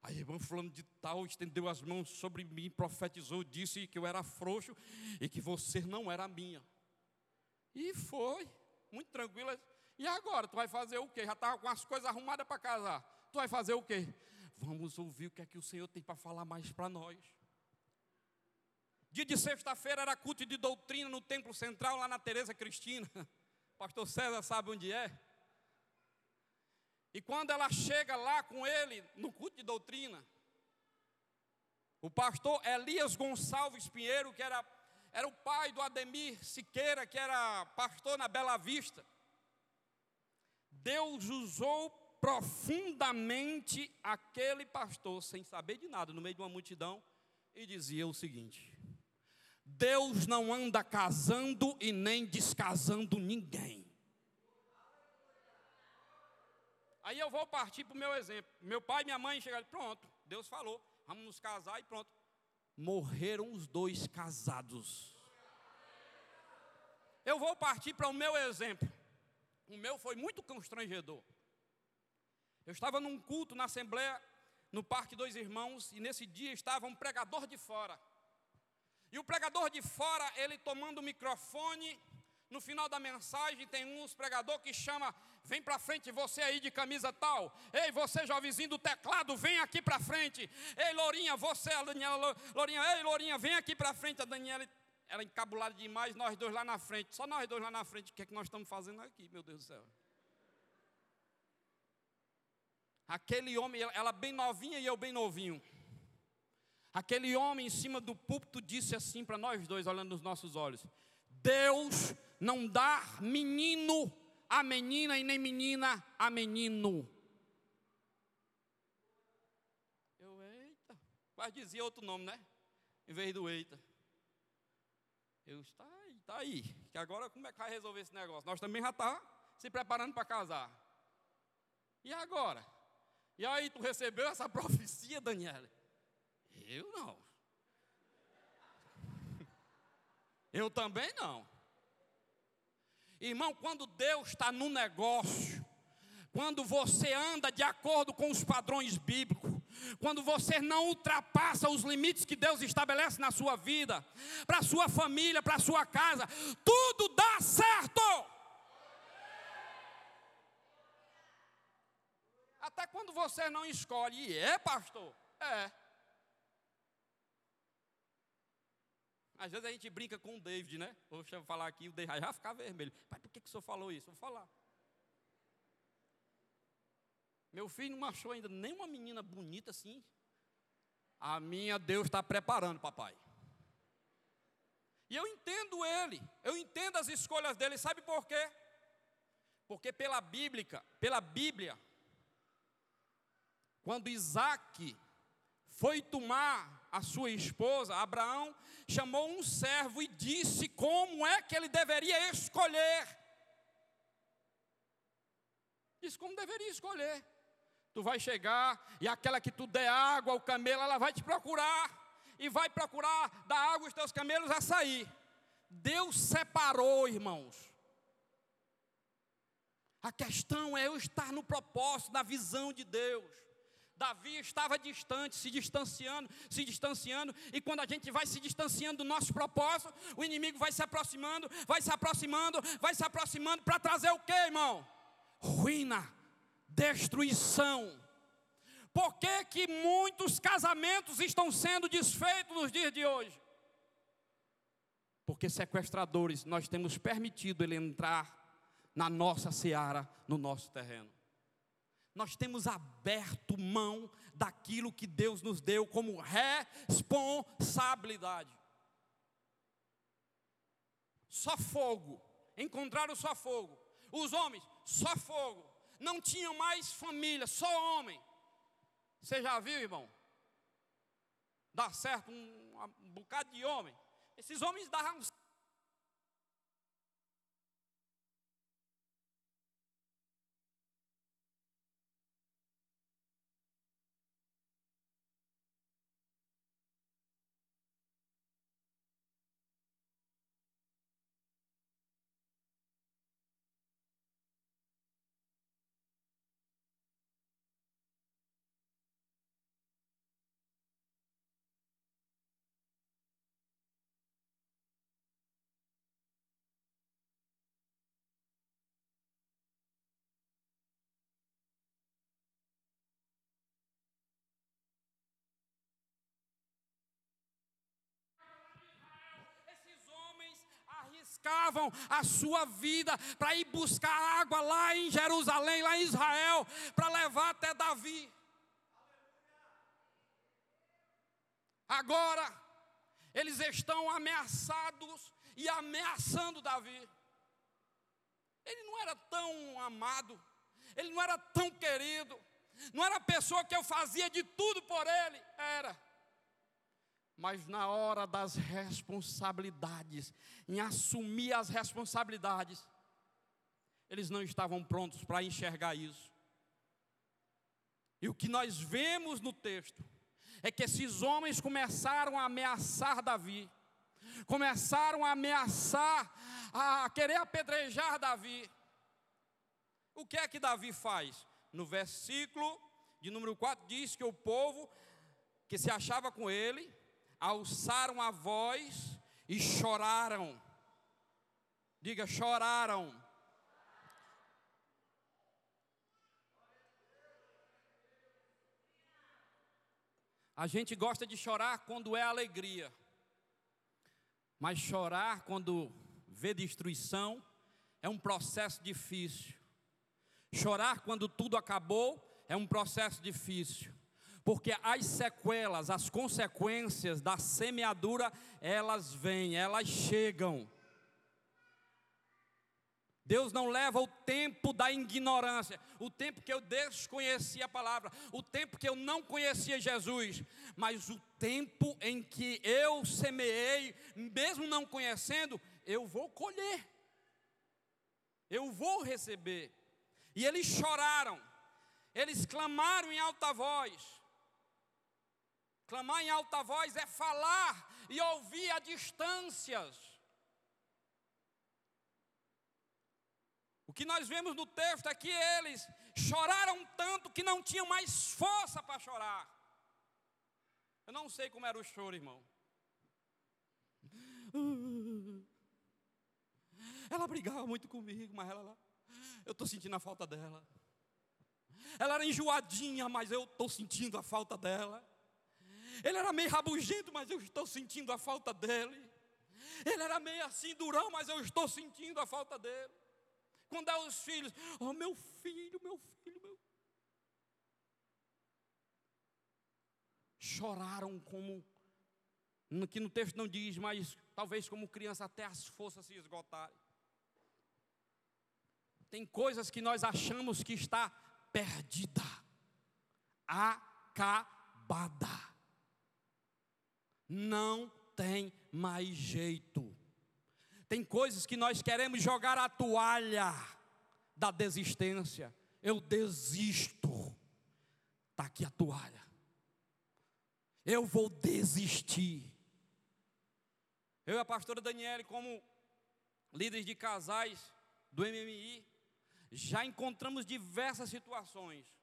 A irmã fulano de tal estendeu as mãos sobre mim, profetizou, disse que eu era frouxo e que você não era minha. E foi, muito tranquila. E agora, tu vai fazer o quê? Já estava com as coisas arrumadas para casar. Tu vai fazer o quê? Vamos ouvir o que é que o Senhor tem para falar mais para nós. Dia de sexta-feira era culto de doutrina no templo central, lá na Tereza Cristina. Pastor César sabe onde é. E quando ela chega lá com ele, no culto de doutrina, o pastor Elias Gonçalves Pinheiro, que era, era o pai do Ademir Siqueira, que era pastor na Bela Vista, Deus usou profundamente aquele pastor, sem saber de nada, no meio de uma multidão, e dizia o seguinte: Deus não anda casando e nem descasando ninguém. Aí eu vou partir para o meu exemplo. Meu pai e minha mãe chegaram, pronto, Deus falou, vamos nos casar e pronto. Morreram os dois casados. Eu vou partir para o meu exemplo. O meu foi muito constrangedor. Eu estava num culto na Assembleia, no Parque Dois Irmãos, e nesse dia estava um pregador de fora. E o pregador de fora, ele tomando o microfone, no final da mensagem tem uns pregador que chama, vem para frente você aí de camisa tal. Ei, você jovenzinho do teclado, vem aqui para frente. Ei, Lourinha, você, a Daniela, Lourinha, ei, Lourinha, vem aqui para frente. A Daniela era encabulada demais, nós dois lá na frente. Só nós dois lá na frente. O que é que nós estamos fazendo aqui, meu Deus do céu? Aquele homem, ela bem novinha e eu bem novinho. Aquele homem em cima do púlpito disse assim para nós dois, olhando nos nossos olhos: Deus não dá menino a menina e nem menina a menino. Eu, eita, quase dizia outro nome, né? Em vez do eita. Eu, está aí, está aí. Que agora como é que vai resolver esse negócio? Nós também já está se preparando para casar. E agora? E aí, tu recebeu essa profecia, Daniela? Eu não. Eu também não. Irmão, quando Deus está no negócio, quando você anda de acordo com os padrões bíblicos, quando você não ultrapassa os limites que Deus estabelece na sua vida, para a sua família, para a sua casa, tudo dá certo. Até quando você não escolhe, e é, pastor? É. Às vezes a gente brinca com o David, né? Vou falar aqui, o David já ficar vermelho. Pai, por que, que o senhor falou isso? Vou falar. Meu filho não achou ainda nem uma menina bonita assim. A minha Deus está preparando, papai. E eu entendo ele, eu entendo as escolhas dele, sabe por quê? Porque pela Bíblia, pela Bíblia, quando Isaac foi tomar a sua esposa, Abraão chamou um servo e disse como é que ele deveria escolher. Disse como deveria escolher. Tu vai chegar e aquela que tu der água ao camelo, ela vai te procurar e vai procurar dar água aos teus camelos a sair. Deus separou, irmãos. A questão é eu estar no propósito, na visão de Deus. Davi estava distante, se distanciando, se distanciando, e quando a gente vai se distanciando do nosso propósito, o inimigo vai se aproximando, vai se aproximando, vai se aproximando para trazer o que, irmão? Ruína, destruição. Por que, que muitos casamentos estão sendo desfeitos nos dias de hoje? Porque sequestradores, nós temos permitido ele entrar na nossa seara, no nosso terreno nós temos aberto mão daquilo que Deus nos deu como responsabilidade. Só fogo, encontraram só fogo. Os homens, só fogo. Não tinham mais família, só homem. Você já viu, irmão? Dá certo um, um bocado de homem. Esses homens davam arriscavam a sua vida para ir buscar água lá em Jerusalém, lá em Israel, para levar até Davi. Agora, eles estão ameaçados e ameaçando Davi. Ele não era tão amado, ele não era tão querido, não era a pessoa que eu fazia de tudo por ele, era mas na hora das responsabilidades, em assumir as responsabilidades, eles não estavam prontos para enxergar isso. E o que nós vemos no texto é que esses homens começaram a ameaçar Davi, começaram a ameaçar, a querer apedrejar Davi. O que é que Davi faz? no versículo de número 4, diz que o povo que se achava com ele alçaram a voz e choraram. Diga, choraram. A gente gosta de chorar quando é alegria, mas chorar quando vê destruição é um processo difícil. Chorar quando tudo acabou é um processo difícil. Porque as sequelas, as consequências da semeadura, elas vêm, elas chegam. Deus não leva o tempo da ignorância, o tempo que eu desconhecia a palavra, o tempo que eu não conhecia Jesus, mas o tempo em que eu semeei, mesmo não conhecendo, eu vou colher, eu vou receber. E eles choraram, eles clamaram em alta voz. Clamar em alta voz é falar e ouvir a distâncias. O que nós vemos no texto é que eles choraram tanto que não tinham mais força para chorar. Eu não sei como era o choro, irmão. Ela brigava muito comigo, mas ela, eu estou sentindo a falta dela. Ela era enjoadinha, mas eu estou sentindo a falta dela. Ele era meio rabugento, mas eu estou sentindo a falta dele. Ele era meio assim durão, mas eu estou sentindo a falta dele. Quando é os filhos, oh meu filho, meu filho, meu. Choraram como, que no texto não diz, mas talvez como criança até as forças se esgotarem. Tem coisas que nós achamos que está perdida, acabada. Não tem mais jeito. Tem coisas que nós queremos jogar a toalha da desistência. Eu desisto. Está aqui a toalha. Eu vou desistir. Eu e a pastora Daniele, como líderes de casais do MMI, já encontramos diversas situações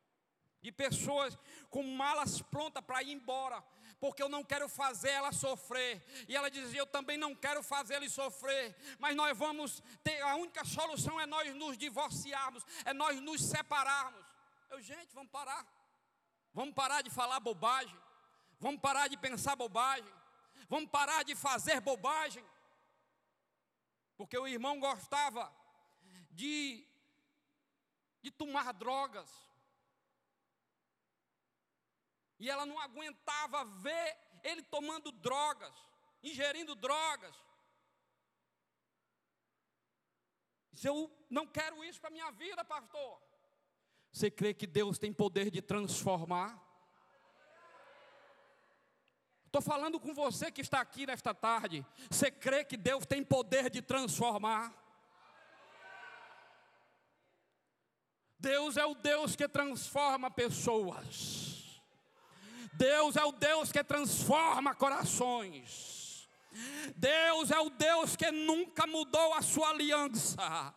de pessoas com malas prontas para ir embora, porque eu não quero fazer ela sofrer. E ela dizia: Eu também não quero fazer ele sofrer, mas nós vamos ter, a única solução é nós nos divorciarmos, é nós nos separarmos. Eu, gente, vamos parar. Vamos parar de falar bobagem. Vamos parar de pensar bobagem. Vamos parar de fazer bobagem. Porque o irmão gostava de, de tomar drogas e ela não aguentava ver ele tomando drogas, ingerindo drogas. Eu não quero isso para a minha vida, pastor. Você crê que Deus tem poder de transformar? Estou falando com você que está aqui nesta tarde. Você crê que Deus tem poder de transformar? Deus é o Deus que transforma pessoas. Deus é o Deus que transforma corações. Deus é o Deus que nunca mudou a sua aliança.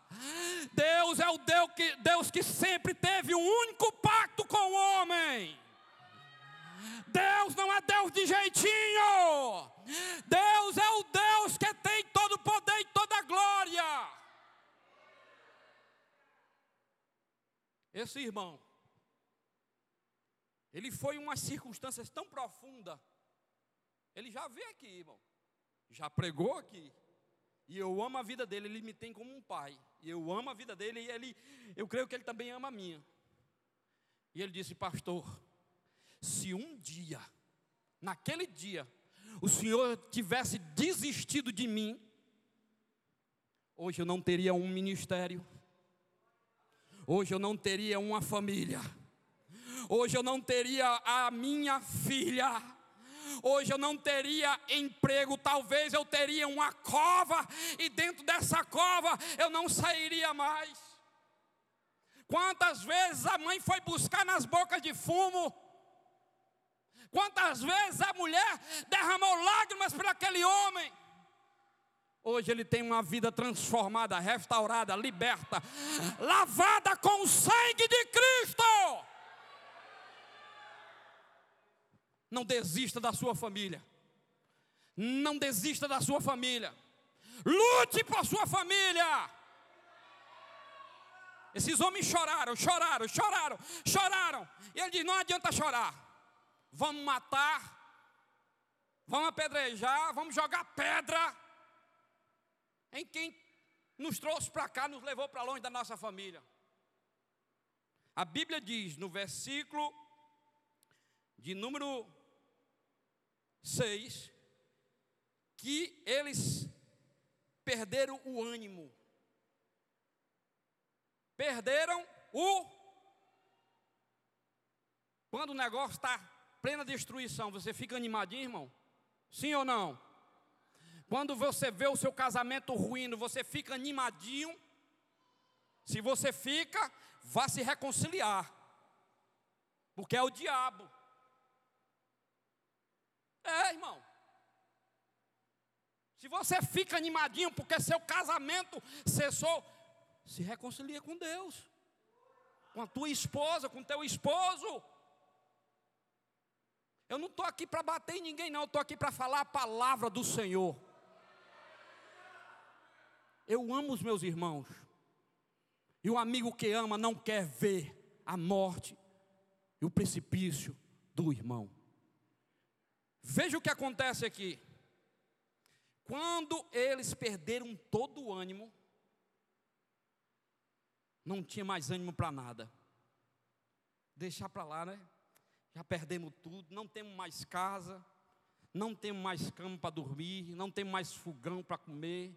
Deus é o Deus que, Deus que sempre teve um único pacto com o homem. Deus não é Deus de jeitinho. Deus é o Deus que tem todo o poder e toda a glória. Esse irmão ele foi umas circunstâncias tão profundas. Ele já veio aqui, irmão. Já pregou aqui. E eu amo a vida dele, ele me tem como um pai. E eu amo a vida dele e ele, eu creio que ele também ama a minha. E ele disse, pastor, se um dia, naquele dia, o Senhor tivesse desistido de mim, hoje eu não teria um ministério, hoje eu não teria uma família hoje eu não teria a minha filha, hoje eu não teria emprego, talvez eu teria uma cova, e dentro dessa cova eu não sairia mais. Quantas vezes a mãe foi buscar nas bocas de fumo? Quantas vezes a mulher derramou lágrimas para aquele homem? Hoje ele tem uma vida transformada, restaurada, liberta, lavada com o sangue de Cristo. Não desista da sua família. Não desista da sua família. Lute por sua família. Esses homens choraram, choraram, choraram, choraram. E ele diz: não adianta chorar. Vamos matar, vamos apedrejar, vamos jogar pedra em quem nos trouxe para cá, nos levou para longe da nossa família. A Bíblia diz no versículo de número 6 que eles perderam o ânimo. Perderam o. Quando o negócio está plena destruição, você fica animadinho, irmão? Sim ou não? Quando você vê o seu casamento ruindo, você fica animadinho. Se você fica, vá se reconciliar. Porque é o diabo. É, irmão. Se você fica animadinho porque seu casamento cessou, se reconcilia com Deus. Com a tua esposa, com teu esposo. Eu não estou aqui para bater em ninguém, não. Estou aqui para falar a palavra do Senhor. Eu amo os meus irmãos. E o amigo que ama não quer ver a morte e o precipício do irmão. Veja o que acontece aqui. Quando eles perderam todo o ânimo, não tinha mais ânimo para nada. Deixar para lá, né? Já perdemos tudo, não temos mais casa, não temos mais cama para dormir, não temos mais fogão para comer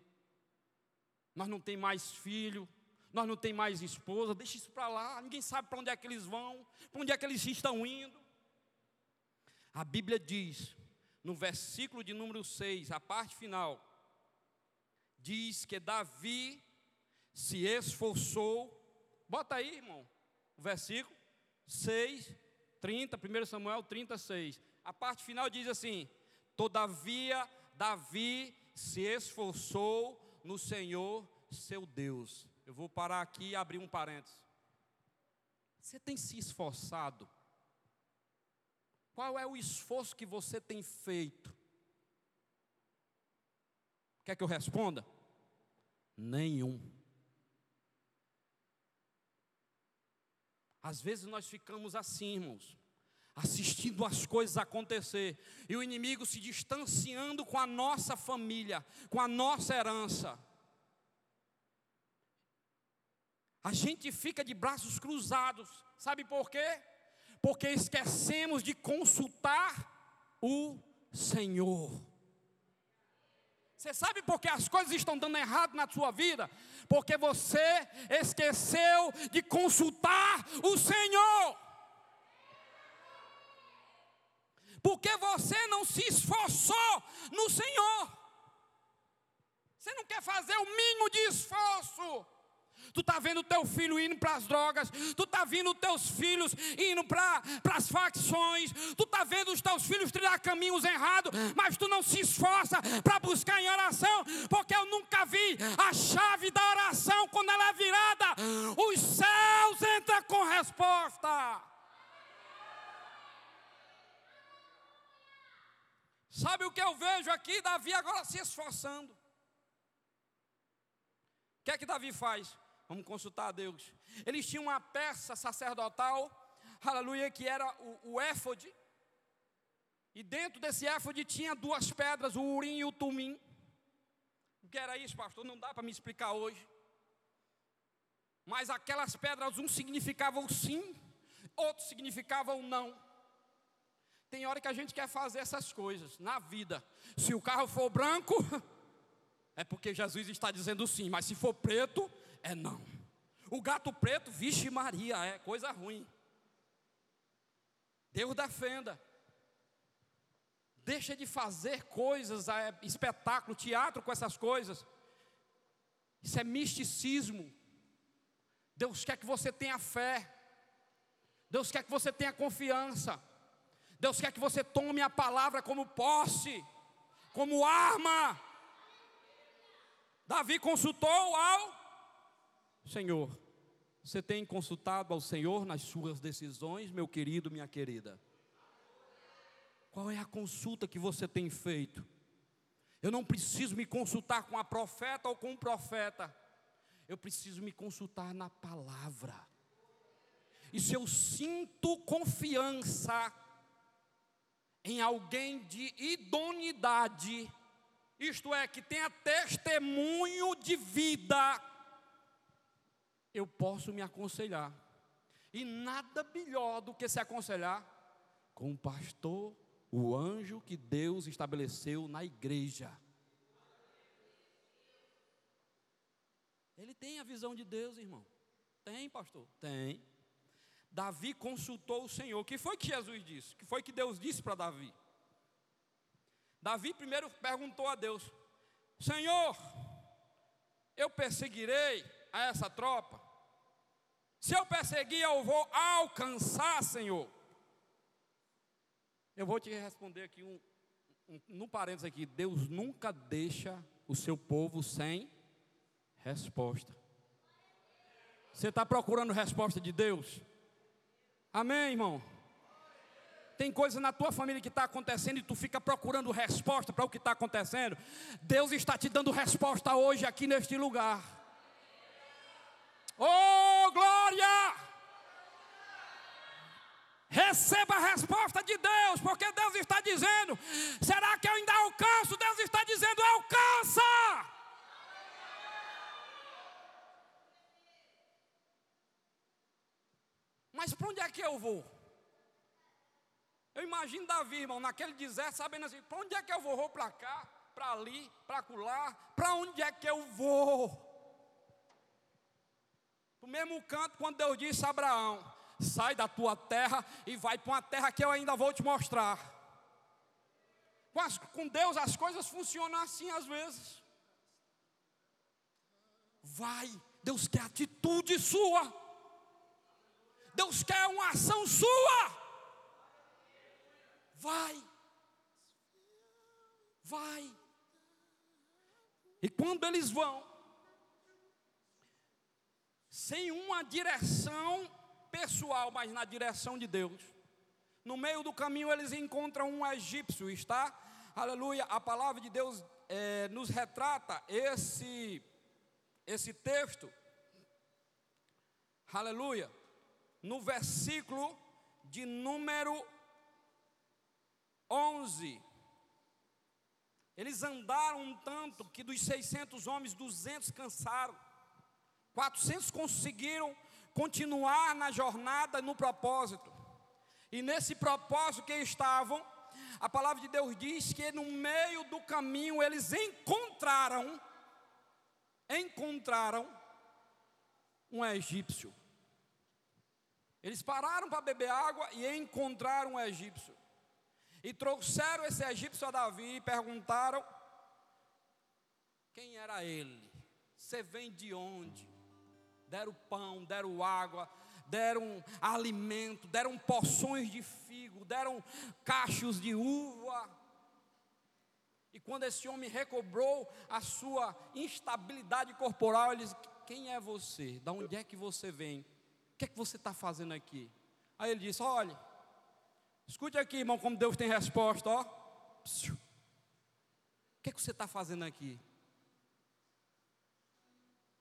nós não tem mais filho, nós não tem mais esposa, deixa isso para lá, ninguém sabe para onde é que eles vão, para onde é que eles estão indo. A Bíblia diz, no versículo de número 6, a parte final, diz que Davi se esforçou, bota aí, irmão, o versículo 6, 30, 1 Samuel 36. A parte final diz assim: Todavia Davi se esforçou no Senhor seu Deus. Eu vou parar aqui e abrir um parênteses. Você tem se esforçado? Qual é o esforço que você tem feito? Quer que eu responda? Nenhum. Às vezes nós ficamos assim, irmãos, assistindo as coisas acontecer, e o inimigo se distanciando com a nossa família, com a nossa herança. A gente fica de braços cruzados, sabe por quê? Porque esquecemos de consultar o Senhor. Você sabe por que as coisas estão dando errado na sua vida? Porque você esqueceu de consultar o Senhor. porque você não se esforçou no Senhor. Você não quer fazer o mínimo de esforço. Tu está vendo teu filho indo para as drogas, tu está vendo teus filhos indo para as facções, tu está vendo os teus filhos trilhar caminhos errados, mas tu não se esforça para buscar em oração, porque eu nunca vi a chave da oração quando ela é virada, os céus entram com resposta. Sabe o que eu vejo aqui? Davi agora se esforçando. O que é que Davi faz? Vamos consultar a Deus. Eles tinham uma peça sacerdotal, aleluia, que era o, o éfode. E dentro desse éfode tinha duas pedras, o urim e o tumim. O que era isso, pastor? Não dá para me explicar hoje. Mas aquelas pedras, um significavam sim, outro significavam não. Tem hora que a gente quer fazer essas coisas na vida. Se o carro for branco, é porque Jesus está dizendo sim, mas se for preto, é não. O gato preto, vixe Maria, é coisa ruim. Deus defenda. Deixa de fazer coisas, é, espetáculo, teatro com essas coisas. Isso é misticismo. Deus quer que você tenha fé. Deus quer que você tenha confiança. Deus quer que você tome a palavra como posse, como arma. Davi consultou ao Senhor. Você tem consultado ao Senhor nas suas decisões, meu querido, minha querida? Qual é a consulta que você tem feito? Eu não preciso me consultar com a profeta ou com o profeta. Eu preciso me consultar na palavra. E se eu sinto confiança em alguém de idoneidade, isto é, que tenha testemunho de vida, eu posso me aconselhar. E nada melhor do que se aconselhar com o pastor, o anjo que Deus estabeleceu na igreja. Ele tem a visão de Deus, irmão. Tem, pastor? Tem. Davi consultou o Senhor. O que foi que Jesus disse? O que foi que Deus disse para Davi? Davi primeiro perguntou a Deus: Senhor, eu perseguirei a essa tropa? Se eu perseguir, eu vou alcançar, Senhor. Eu vou te responder aqui um, um, parênteses aqui. Deus nunca deixa o seu povo sem resposta. Você está procurando resposta de Deus? Amém, irmão? Tem coisa na tua família que está acontecendo e tu fica procurando resposta para o que está acontecendo. Deus está te dando resposta hoje aqui neste lugar. Oh, glória! Receba a resposta de Deus, porque Deus está dizendo: será que eu ainda alcanço? Deus está dizendo: alcança! Mas para onde é que eu vou? Eu imagino Davi, irmão, naquele deserto, sabendo assim: para onde é que eu vou? Vou para cá, para ali, para colar, para onde é que eu vou? Do mesmo canto, quando Deus disse a Abraão: sai da tua terra e vai para uma terra que eu ainda vou te mostrar. Com, as, com Deus as coisas funcionam assim às vezes. Vai, Deus quer atitude sua. Deus quer uma ação sua. Vai. Vai. E quando eles vão, sem uma direção pessoal, mas na direção de Deus, no meio do caminho eles encontram um egípcio, está? Aleluia, a palavra de Deus é, nos retrata esse, esse texto, aleluia, no versículo de número 11. Eles andaram um tanto que dos 600 homens, 200 cansaram. 400 conseguiram continuar na jornada, no propósito. E nesse propósito que estavam, a palavra de Deus diz que no meio do caminho eles encontraram encontraram um egípcio. Eles pararam para beber água e encontraram um egípcio. E trouxeram esse egípcio a Davi e perguntaram quem era ele. Você vem de onde? Deram pão, deram água, deram alimento, deram porções de figo, deram cachos de uva. E quando esse homem recobrou a sua instabilidade corporal, ele disse: Quem é você? Da onde é que você vem? O que é que você está fazendo aqui? Aí ele disse: Olha, Escute aqui, irmão, como Deus tem resposta, ó. O que, é que você está fazendo aqui?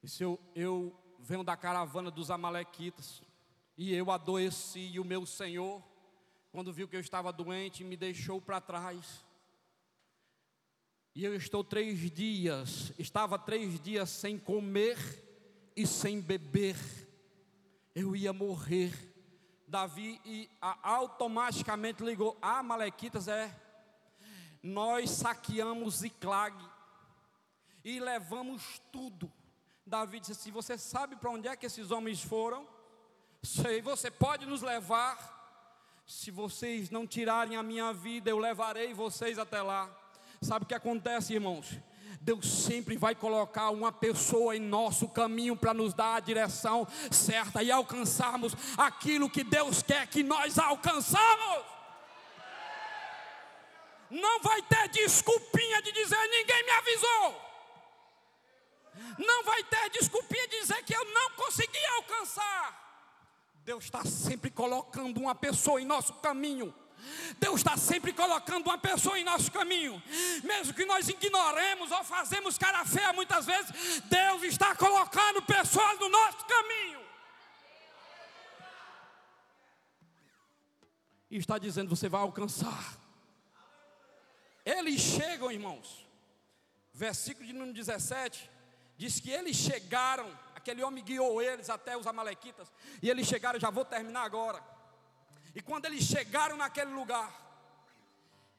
Disse eu, eu venho da caravana dos Amalequitas, e eu adoeci, e o meu Senhor, quando viu que eu estava doente, me deixou para trás. E eu estou três dias, estava três dias sem comer e sem beber. Eu ia morrer. Davi e automaticamente ligou: Ah, Malequitas é. Nós saqueamos Ziclag e levamos tudo. Davi disse assim: Você sabe para onde é que esses homens foram? Sei, você pode nos levar. Se vocês não tirarem a minha vida, eu levarei vocês até lá. Sabe o que acontece, irmãos? Deus sempre vai colocar uma pessoa em nosso caminho para nos dar a direção certa e alcançarmos aquilo que Deus quer que nós alcançamos. Não vai ter desculpinha de dizer ninguém me avisou. Não vai ter desculpinha de dizer que eu não consegui alcançar. Deus está sempre colocando uma pessoa em nosso caminho. Deus está sempre colocando uma pessoa em nosso caminho, mesmo que nós ignoremos ou fazemos cara feia muitas vezes, Deus está colocando pessoas no nosso caminho. E está dizendo: você vai alcançar. Eles chegam, irmãos. Versículo de número 17 diz que eles chegaram, aquele homem guiou eles até os amalequitas, e eles chegaram, já vou terminar agora. E quando eles chegaram naquele lugar,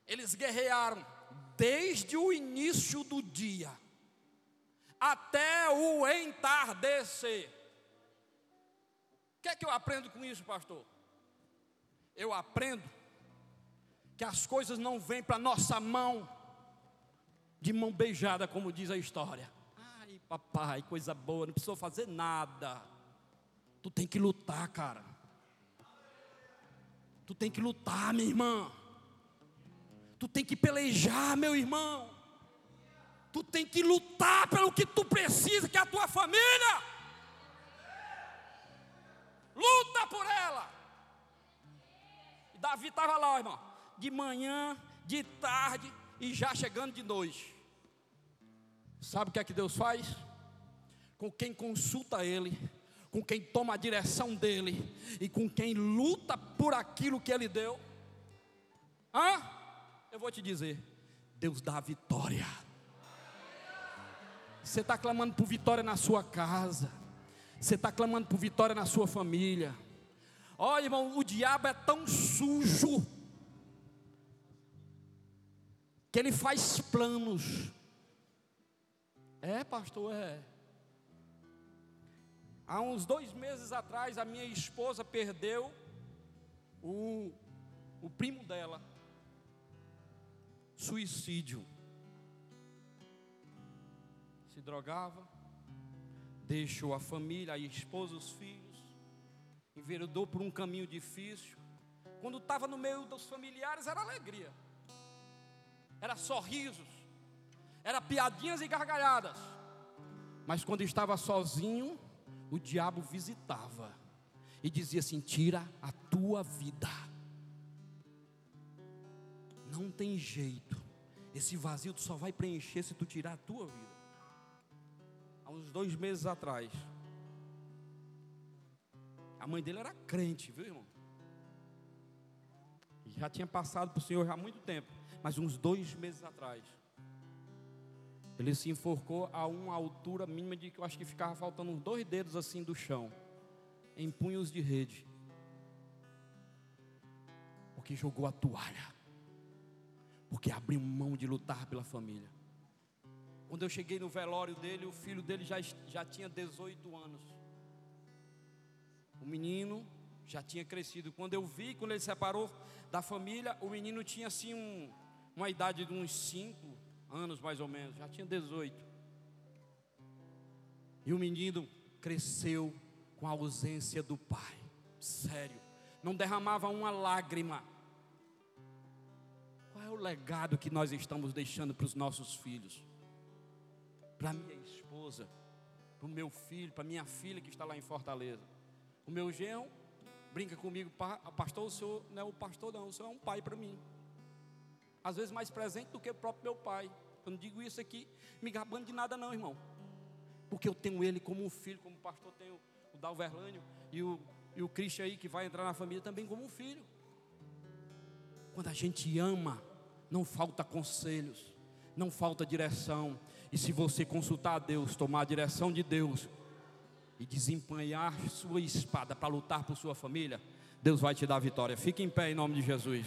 eles guerrearam desde o início do dia até o entardecer. O que é que eu aprendo com isso, pastor? Eu aprendo que as coisas não vêm para nossa mão de mão beijada, como diz a história. Ai, papai, coisa boa, não precisou fazer nada. Tu tem que lutar, cara. Tu tem que lutar, minha irmã. Tu tem que pelejar, meu irmão. Tu tem que lutar pelo que tu precisa, que é a tua família. Luta por ela. Davi estava lá, irmão, de manhã, de tarde e já chegando de noite. Sabe o que é que Deus faz? Com quem consulta Ele, com quem toma a direção dele e com quem luta por aquilo que ele deu. Hã? Eu vou te dizer: Deus dá a vitória. Você está clamando por vitória na sua casa, você está clamando por vitória na sua família. Olha, irmão, o diabo é tão sujo que ele faz planos. É, pastor, é. Há uns dois meses atrás, a minha esposa perdeu o, o primo dela. Suicídio. Se drogava, deixou a família, a esposa, os filhos, enveredou por um caminho difícil. Quando estava no meio dos familiares, era alegria, era sorrisos, era piadinhas e gargalhadas. Mas quando estava sozinho, o diabo visitava e dizia assim: tira a tua vida. Não tem jeito. Esse vazio tu só vai preencher se tu tirar a tua vida. Há uns dois meses atrás, a mãe dele era crente, viu, irmão? Já tinha passado para o Senhor há muito tempo, mas uns dois meses atrás, ele se enforcou a uma altura mínima de que eu acho que ficava faltando uns dois dedos assim do chão, em punhos de rede. Porque jogou a toalha. Porque abriu mão de lutar pela família. Quando eu cheguei no velório dele, o filho dele já, já tinha 18 anos. O menino já tinha crescido. Quando eu vi, quando ele se separou da família, o menino tinha assim um, uma idade de uns 5, anos mais ou menos, já tinha 18. E o menino cresceu com a ausência do pai, sério, não derramava uma lágrima. Qual é o legado que nós estamos deixando para os nossos filhos? Para minha esposa, para o meu filho, para minha filha que está lá em Fortaleza. O meu genro brinca comigo, pastor, o senhor não é o pastor, não, o senhor é um pai para mim às vezes mais presente do que o próprio meu pai. Eu não digo isso aqui me gabando de nada, não, irmão. Porque eu tenho ele como um filho, como pastor tem o, o Dalverlânio e o, e o Cristo aí que vai entrar na família também como um filho. Quando a gente ama, não falta conselhos, não falta direção. E se você consultar a Deus, tomar a direção de Deus e desempenhar sua espada para lutar por sua família, Deus vai te dar a vitória. Fique em pé em nome de Jesus.